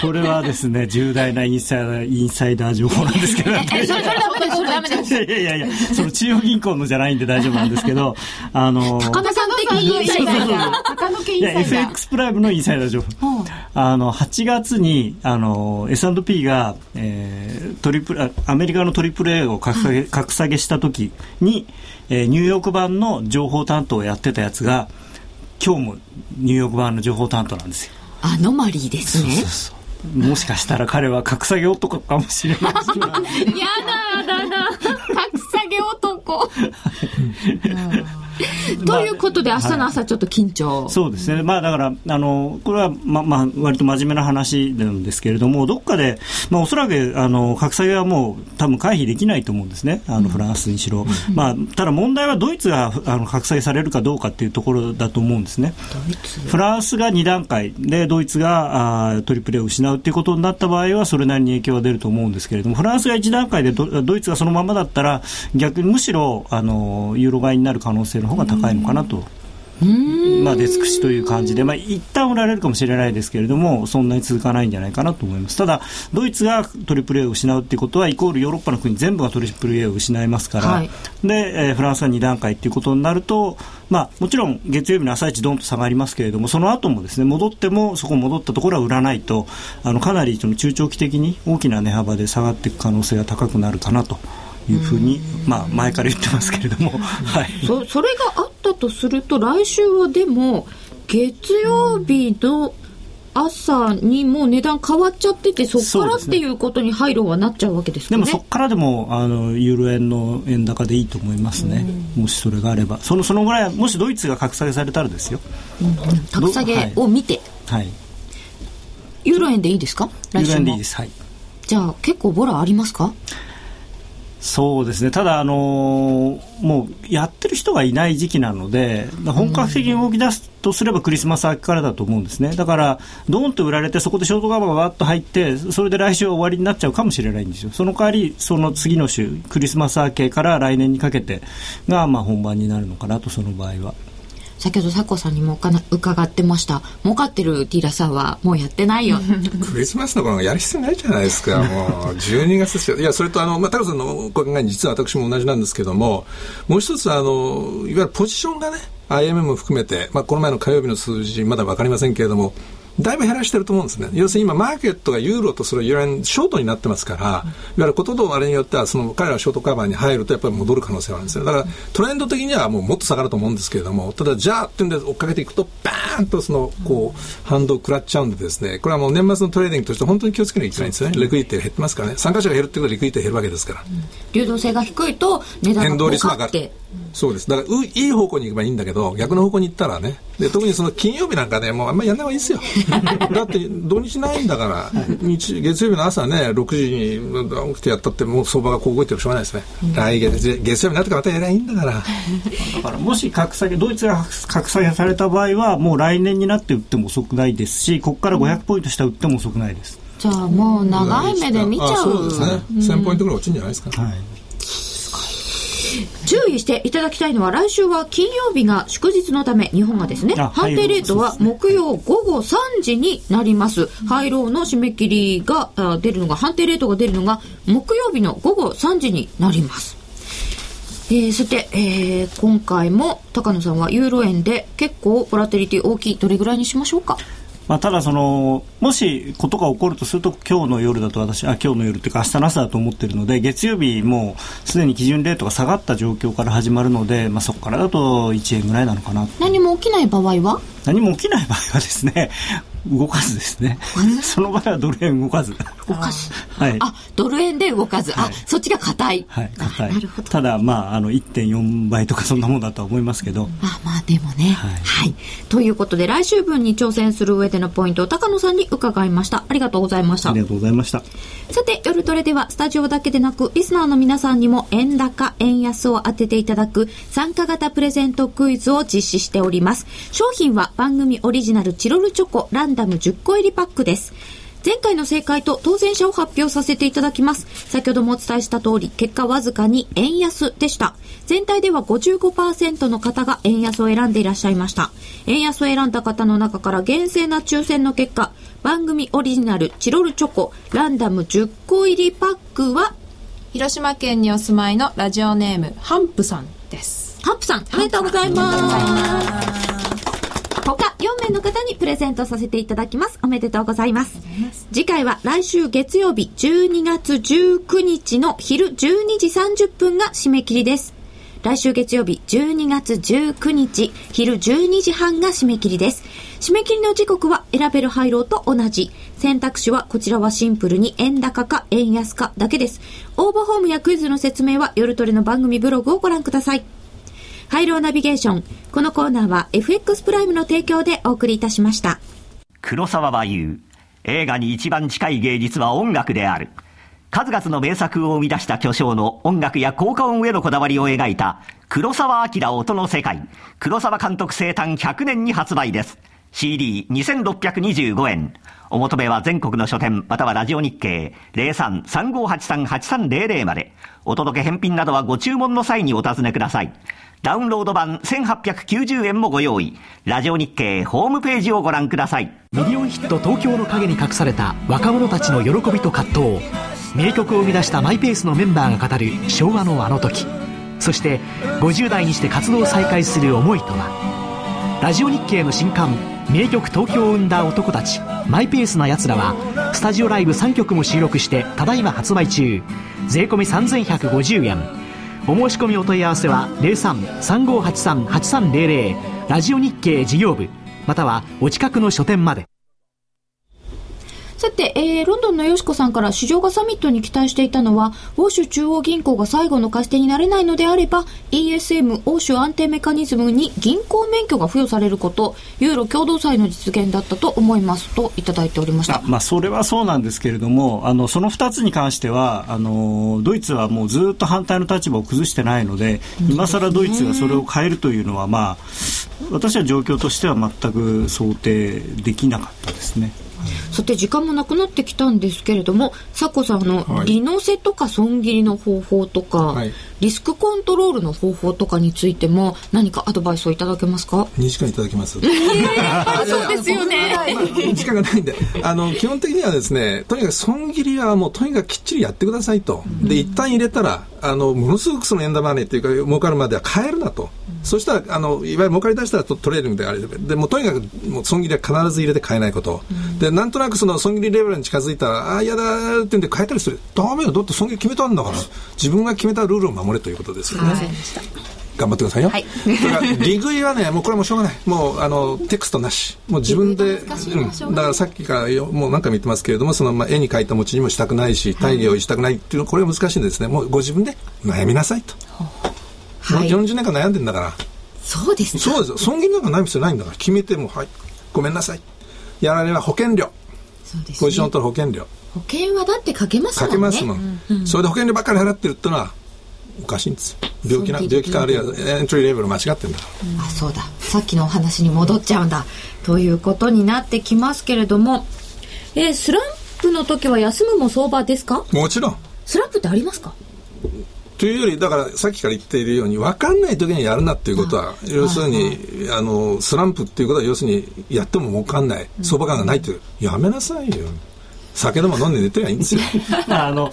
Speaker 5: これはですね、重大なインサイダー、インサイダー情報なんですけど、
Speaker 1: えそれそれダメです。それダメです
Speaker 5: いやいやいやその中央銀行のじゃないんで大丈夫なんですけど、あの、
Speaker 1: 高野さん的にインサイダー。が
Speaker 3: 高野家イ
Speaker 5: いや、
Speaker 3: ンサイダー。
Speaker 5: FX プライムのインサイダー情報。あの、8月に、あの、S&P が、えー、トリプル、あアメリカのトリプル A を格下げ、格下げした時に、えーニューヨーク版の情報担当をやってたやつが、今日もニューヨーク版の情報担当なんですよ。
Speaker 1: アノマリーですね。
Speaker 5: もしかしたら彼は格下げ男かもしれない。ですけど
Speaker 1: やだやだ。な格下げ男 ということで明日の朝ちょっと緊張、
Speaker 5: そうですね、まあ、だから、あのこれは、ままあ、割と真面目な話なんですけれども、どっかで、まあ、おそらくあの格下げはもう、多分回避できないと思うんですね、あのフランスにしろ、まあ、ただ問題はドイツがあの格下げされるかどうかっていうところだと思うんですね。フランスが2段階。で、ドイツがあートリプル A を失うっていうことになった場合は、それなりに影響は出ると思うんですけれども、フランスが1段階でドドイツがそのままだったら、逆にむしろあのユーロ買いになる可能性の方が高いのかなと。まあ、出尽くしという感じで、まあ、一旦売られるかもしれないですけれども、そんなに続かないんじゃないかなと思います。ただ、ドイツがトリプル A を失うということは、イコールヨーロッパの国全部がトリプル A を失いますから、
Speaker 1: はい
Speaker 5: で、えーフランスは2段階ということになると、まあ、もちろん月曜日の朝一どんと下がりますけれども、その後もですね、戻っても、そこ戻ったところは売らないと、あの、かなりその中長期的に大きな値幅で下がっていく可能性が高くなるかなというふうに、まあ、前から言ってますけれども、はい。
Speaker 1: そそれがあったとすると来週はでも月曜日の朝にもう値段変わっちゃっててそこからっていうことに配慮はなっちゃうわけですかね。
Speaker 5: でもそこからでもあのユーロ円の円高でいいと思いますね、もしそれがあれば。そのそのぐらいもしドイツが格下げされたらですよ、
Speaker 1: 格下げを見て、
Speaker 5: はい、
Speaker 1: ユーロ円でいいですか？
Speaker 5: ユーロ
Speaker 1: 来週も
Speaker 5: 円でいいです、はい、
Speaker 1: じゃあ結構ボラありますか？
Speaker 5: そうですね。ただ、あのーもうやってる人がいない時期なので本格的に動き出すとすればクリスマス明けからだと思うんですね。だからどーンと売られてそこでショートカバーがわっと入ってそれで来週は終わりになっちゃうかもしれないんですよ。その代わりその次の週クリスマス明けから来年にかけてがまあ本番になるのかなとその場合は。
Speaker 1: 先ほど佐藤さんにもおかな伺ってました。儲かってるティーラさんはもうやってないよ。
Speaker 2: クリスマスの頃やる必要ないじゃないですか、もう12月ですよ、いや、それとあの、まあ、タカさんのお考えに実は私も同じなんですけども、もう一つ、あのいわゆるポジションがね、IMM も含めて、まあ、この前の火曜日の数字、まだ分かりませんけれども、だいぶ減らしてると思うんですね。要するに今、マーケットがユーロとそれユーロ円ショートになってますから、いわゆることとあれによっては、その彼らがショートカバーに入るとやっぱり戻る可能性があるんですよ。だからトレンド的にはもうもっと下がると思うんですけれども、ただじゃあっていうんで追っかけていくと、バーンとその、こう、反動を食らっちゃうんでですね、これはもう年末のトレーディングとして本当に気をつけなきゃいけないんですよね。 liquidity 減ってますからね。参加者が減るってことは liquidity 減るわけですから。
Speaker 1: 流動性が低いと値段の変
Speaker 2: 動率も上がる
Speaker 1: って。
Speaker 2: そうです。だから、ういい方向に行けばいいんだけど、逆の方向に行ったらね、で特にその金曜日なんかね、もうあんまりやんない方がいいですよ。だって土日ないんだから、日月曜日の朝ね、6時に起きてやったって、もう相場がこう動いてるしょうがないですね。うん、来月、月曜日になってからまたやりゃいいんだから。
Speaker 5: だからもし格下げ、ドイツが格下げされた場合は、もう来年になって売っても遅くないですし、ここから500ポイント下売っても遅くないです。
Speaker 1: じゃあもう長い目で見ちゃう。
Speaker 2: そうですね。1000ポイントぐらい落ちるんじゃないですか。はい
Speaker 1: 注意していただきたいのは来週は金曜日が祝日のため日本がですね判定レートは木曜午後3時になります。廃炉の締め切りが出るのが判定レートが出るのが木曜日の午後3時になります。えー、そして、えー、今回も高野さんはユーロ円で結構ボラテリティ大きいどれぐらいにしましょうか？
Speaker 5: まあ、ただその、もしことが起こるとすると、今日の夜だと私、あ今日の夜というか、明日の朝だと思っているので、月曜日もすでに基準レートが下がった状況から始まるので、まあ、そこからだと1円ぐらいなのかな
Speaker 1: 何も起きない場合は？
Speaker 5: 何も起きない場合はですね、動かずですね。その場合はドル円動かず。
Speaker 1: 動かす。はい。あ、ドル円で動かず。あ、そっちが硬い。
Speaker 5: はい、硬い。なるほど。ただ、まあ、あの、1.4倍とかそんなもんだとは思いますけど。
Speaker 1: あ、まあ、でもね。はい。はい。ということで、来週分に挑戦する上でのポイントを高野さんに伺いました。ありがとうございました。
Speaker 5: ありがとうございました。
Speaker 1: さて、夜トレでは、スタジオだけでなく、リスナーの皆さんにも円高、円安を当てていただく参加型プレゼントクイズを実施しております。商品は番組オリジナルチロルチョコランダム10個入りパックです。前回の正解と当選者を発表させていただきます。先ほどもお伝えした通り、結果わずかに円安でした。全体では55%の方が円安を選んでいらっしゃいました。円安を選んだ方の中から厳正な抽選の結果、番組オリジナルチロルチョコランダム10個入りパックは、
Speaker 3: 広島県にお住まいのラジオネーム、ハンプさんです。
Speaker 1: ハンプさん、おめでとうございます。他4名の方にプレゼントさせていただきます。おめでとうございます。次回は来週月曜日12月19日の昼12時30分が締め切りです。来週月曜日12月19日昼12時半が締め切りです。締め切りの時刻は選べる廃炉と同じ。選択肢はこちらはシンプルに円高か円安かだけです。応募フォームやクイズの説明は夜トレの番組ブログをご覧ください。ハイローナビゲーション。このコーナーは FX プライムの提供でお送りいたしました。
Speaker 6: 黒沢は言う。映画に一番近い芸術は音楽である。数々の名作を生み出した巨匠の音楽や効果音へのこだわりを描いた黒沢明音の世界。黒沢監督生誕100年に発売です。CD2625 円。お求めは全国の書店またはラジオ日経03-3583-8300まで。お届け返品などはご注文の際にお尋ねください。ダウンロード版1890円もご用意。ラジオ日経ホームページをご覧ください。
Speaker 7: ミリオンヒット東京の陰に隠された若者たちの喜びと葛藤。名曲を生み出したマイペースのメンバーが語る昭和のあの時。そして50代にして活動を再開する思いとは。ラジオ日経の新刊名曲東京を生んだ男たちマイペースな奴らはスタジオライブ3曲も収録してただいま発売中税込3150円お申し込みお問い合わせは03-3583-8300ラジオ日経事業部またはお近くの書店まで
Speaker 1: さて、えー、ロンドンのよしこさんから市場がサミットに期待していたのは、欧州中央銀行が最後の貸し手になれないのであれば、ESM 欧州安定メカニズムに銀行免許が付与されること、ユーロ共同債の実現だったと思いますといただいておりました。
Speaker 5: まあ、それはそうなんですけれども、あの、その2つに関しては、あの、ドイツはもうずっと反対の立場を崩してないので、今更ドイツがそれを変えるというのは、まあ、私は状況としては全く想定できなかったですね。
Speaker 1: さて時間もなくなってきたんですけれども佐古さんの利の瀬とか損切りの方法とか、はい、リスクコントロールの方法とかについても何かアドバイスをいただけますか
Speaker 2: ？2時間いただきます。そう
Speaker 1: ですよね。
Speaker 2: 時間がないんで。あの基本的にはですねとにかく損切りはもうとにかくきっちりやってくださいと。で一旦入れたらあのものすごくその円玉値っていうか儲かるまでは買えるなと、そしたらあのいわゆる儲かり出したらトレーニングであれでもとにかくもう損切りは必ず入れて買えないこと、でなんとなくその損切りレベルに近づいたらああ嫌だって言うんで変えたりする。ダメよ。だって損切り決めたんだから。自分が決めたルールを守れということですよね。頑張ってくださいよ。はい。利食いはね、もうこれはもうしょうがない。もう、あの、テクストなし。もう自分で、うん、だからさっきからよもう何回も言ってますけれども、その、まあ、絵に描いた餅にもしたくないし、大義をしたくないっていうのは、これは難しいんですね。もうご自分で悩みなさいと。はい。40年間悩んでんだから。
Speaker 1: そうですね
Speaker 2: そうですよ損金なんかない必要ないんだから決めてもはいごめんなさいやられは保険料
Speaker 1: そうです
Speaker 2: ポジション
Speaker 1: ね
Speaker 2: 取る保険料
Speaker 1: 保険はだってかけますもんね
Speaker 2: かけますもん、それで保険料ばっかり払ってるってのはおかしいんですよ。病気な病気かあるいはエントリーレベル間違ってんだから。
Speaker 1: あそうだ。さっきのお話に戻っちゃうんだ。ということになってきますけれども、えースランプの時は休むも相場ですか？
Speaker 2: もちろん。
Speaker 1: スランプってありますか？
Speaker 2: というよりだからさっきから言っているように分かんない時にやるなっていうことは要するにあのスランプっていうことは要するにやっても儲かんない相場感がないっていう。やめなさいよ酒でも飲んで寝てりゃいいんですよ。
Speaker 5: あの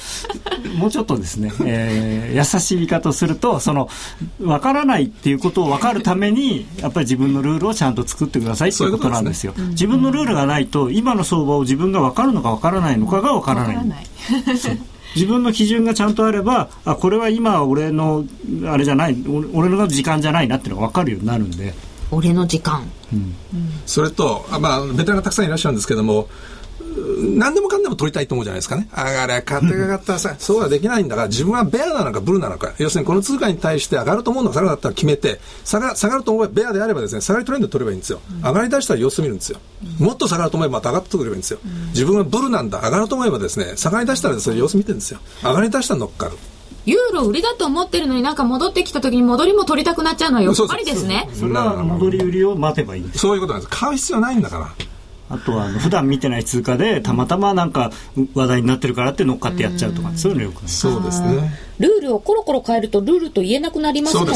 Speaker 5: もうちょっとですね、えー優しい言い方をするとその分からないっていうことを分かるためにやっぱり自分のルールをちゃんと作ってくださいっていうことなんですよ。自分のルールがないと今の相場を自分が分かるのか分からないのかが分からない
Speaker 3: わからない。
Speaker 5: 自分の基準がちゃんとあればあこれは今は俺のあれじゃない俺俺の時間じゃないなっていうのが分かるようになるんで。
Speaker 1: 俺の時間。
Speaker 2: それとあまあベテランがたくさんいらっしゃるんですけどもう何でもかんでも取りたいと思うじゃないですかね。上がれ、買ってかかったらさ、そうはできないんだから、自分はベアなのかブルなのか、要するにこの通貨に対して上がると思うのか下がるだったら決めて、下が下がると思えば、ベアであればですね、下がりトレンド取ればいいんですよ。上がり出したら様子見るんですよ。もっと下がると思えばまた上がってくればいいんですよ。自分はブルなんだ、上がると思えばですね、下がり出したらですね、様子見てるんですよ。上がり出したら乗っかる。
Speaker 1: ユーロ売りだと思ってるのになんか戻ってきた時に戻りも取りたくなっちゃうのはよっぱりですね
Speaker 5: それは戻り売りを待てばいいんです
Speaker 2: そういうことなんです。買う必要ないんだから。
Speaker 5: あとはあの普段見てない通貨でたまたまなんか話題になってるからって乗っかってやっちゃうとかそういうのよくない
Speaker 2: そうですね。
Speaker 1: ルールをコロコロ変えるとルールと言えなくなりますもんね。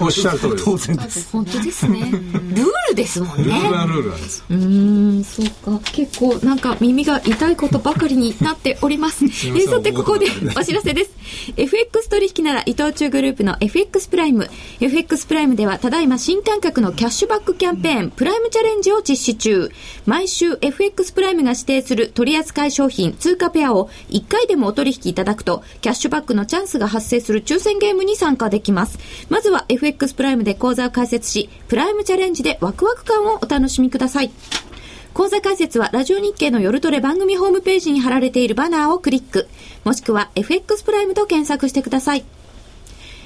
Speaker 2: おっしゃる通り。
Speaker 5: 当然です
Speaker 1: 本当ですねルールですもんね
Speaker 2: ルールはルールなんです。
Speaker 1: うーん、そうか。結構なんか耳が痛いことばかりになっております。えさて、ここでお知らせです。FX 取引なら伊藤忠グループの FX プライム。FX プライムではただいま新感覚のキャッシュバックキャンペーン、プライムチャレンジを実施中。毎週 FX プライムが指定する取扱い商品、通貨ペアを1回でもお取引いただくと、キャッシュバックのチャンスが発生する抽選ゲームに参加できます。まずは FX プライムで講座を開設し、プライムチャレンジでワクワク感をお楽しみください。講座解説はラジオ日経の夜トレ番組ホームページに貼られているバナーをクリック、もしくは FX プライムと検索してください。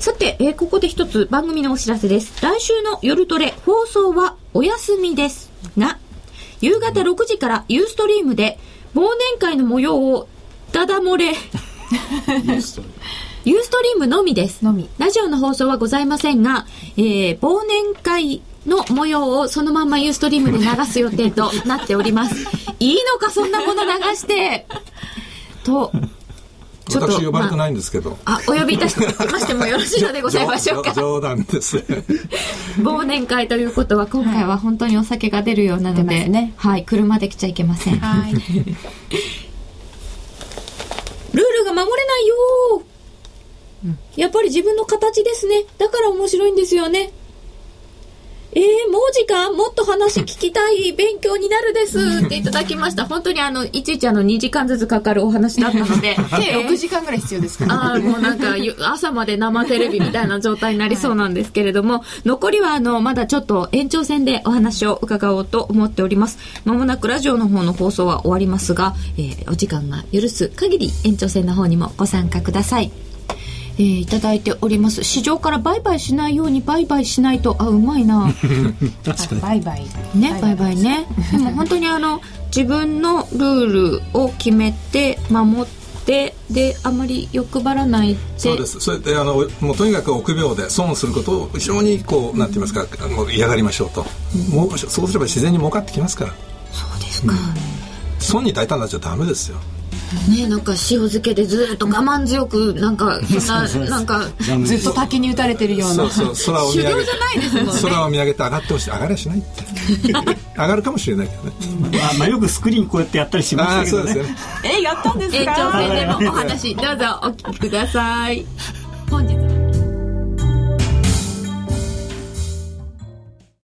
Speaker 1: さて、えーここで一つ番組のお知らせです。来週の夜トレ放送はお休みですが、夕方6時からユーストリームで忘年会の模様をダダ漏れ、ユーストリーム のみです。
Speaker 3: のみ
Speaker 1: ラジオの放送はございませんが、えー忘年会の模様をそのまんまユーストリームで流す予定となっております。いいのか、そんなもの流して。と、ちょっと
Speaker 2: 私呼ばれてないんですけど。
Speaker 1: あ、お呼びいたしましてもよろしいのでございましょうか。
Speaker 2: 冗談です。
Speaker 1: 忘年会ということは今回は本当にお酒が出るようなので、
Speaker 3: ね
Speaker 1: はい、車で来ちゃいけません。
Speaker 3: はい。
Speaker 1: ルールが守れないよー、やっぱり自分の形ですね。だから面白いんですよね。えー、もう時間？もっと話聞きたい勉強になるですっていただきました。本当にあの、いちいちあの2時間ずつかかるお話だったので。
Speaker 3: 計6時間ぐらい必要ですから。
Speaker 1: ああ、もうなんか、ゆ朝まで生テレビみたいな状態になりそうなんですけれども、残りはあの、まだちょっと延長戦でお話を伺おうと思っております。まもなくラジオの方の放送は終わりますが、えーお時間が許す限り延長戦の方にもご参加ください。えーいただいております。市場から売買しないように売買しないと、あ、うまいな。
Speaker 5: 確かに
Speaker 3: バイバイ。
Speaker 1: ね、バイバイね。でも本当にあの、自分のルールを決めて、守って、で、あまり欲張らないで。
Speaker 2: そうです。それで、あの、もうとにかく臆病で損をすることを非常にこう、なんて言いますか、あの嫌がりましょうと。もう、そうすれば自然に儲かってきますから。
Speaker 1: そうですか。
Speaker 2: 損に大胆になっちゃダメですよ。
Speaker 1: ねなんか塩漬けでずっと我慢強く、なんか、そんな、なんか、
Speaker 3: ずっと滝に打たれてるような。
Speaker 2: そうそう、空を見上げて
Speaker 1: 修行じゃないですもんね。
Speaker 2: 空を見上げて上がってほしい。上がりゃしないって。上がるかもしれないけどね。
Speaker 5: まあ、まあよくスクリーンこうやってやったりしま
Speaker 2: ああ、
Speaker 5: したけどね
Speaker 2: そうですよね。
Speaker 3: え、やったんです
Speaker 1: 延長
Speaker 3: か
Speaker 1: 戦でのお話、どうぞお聞きください。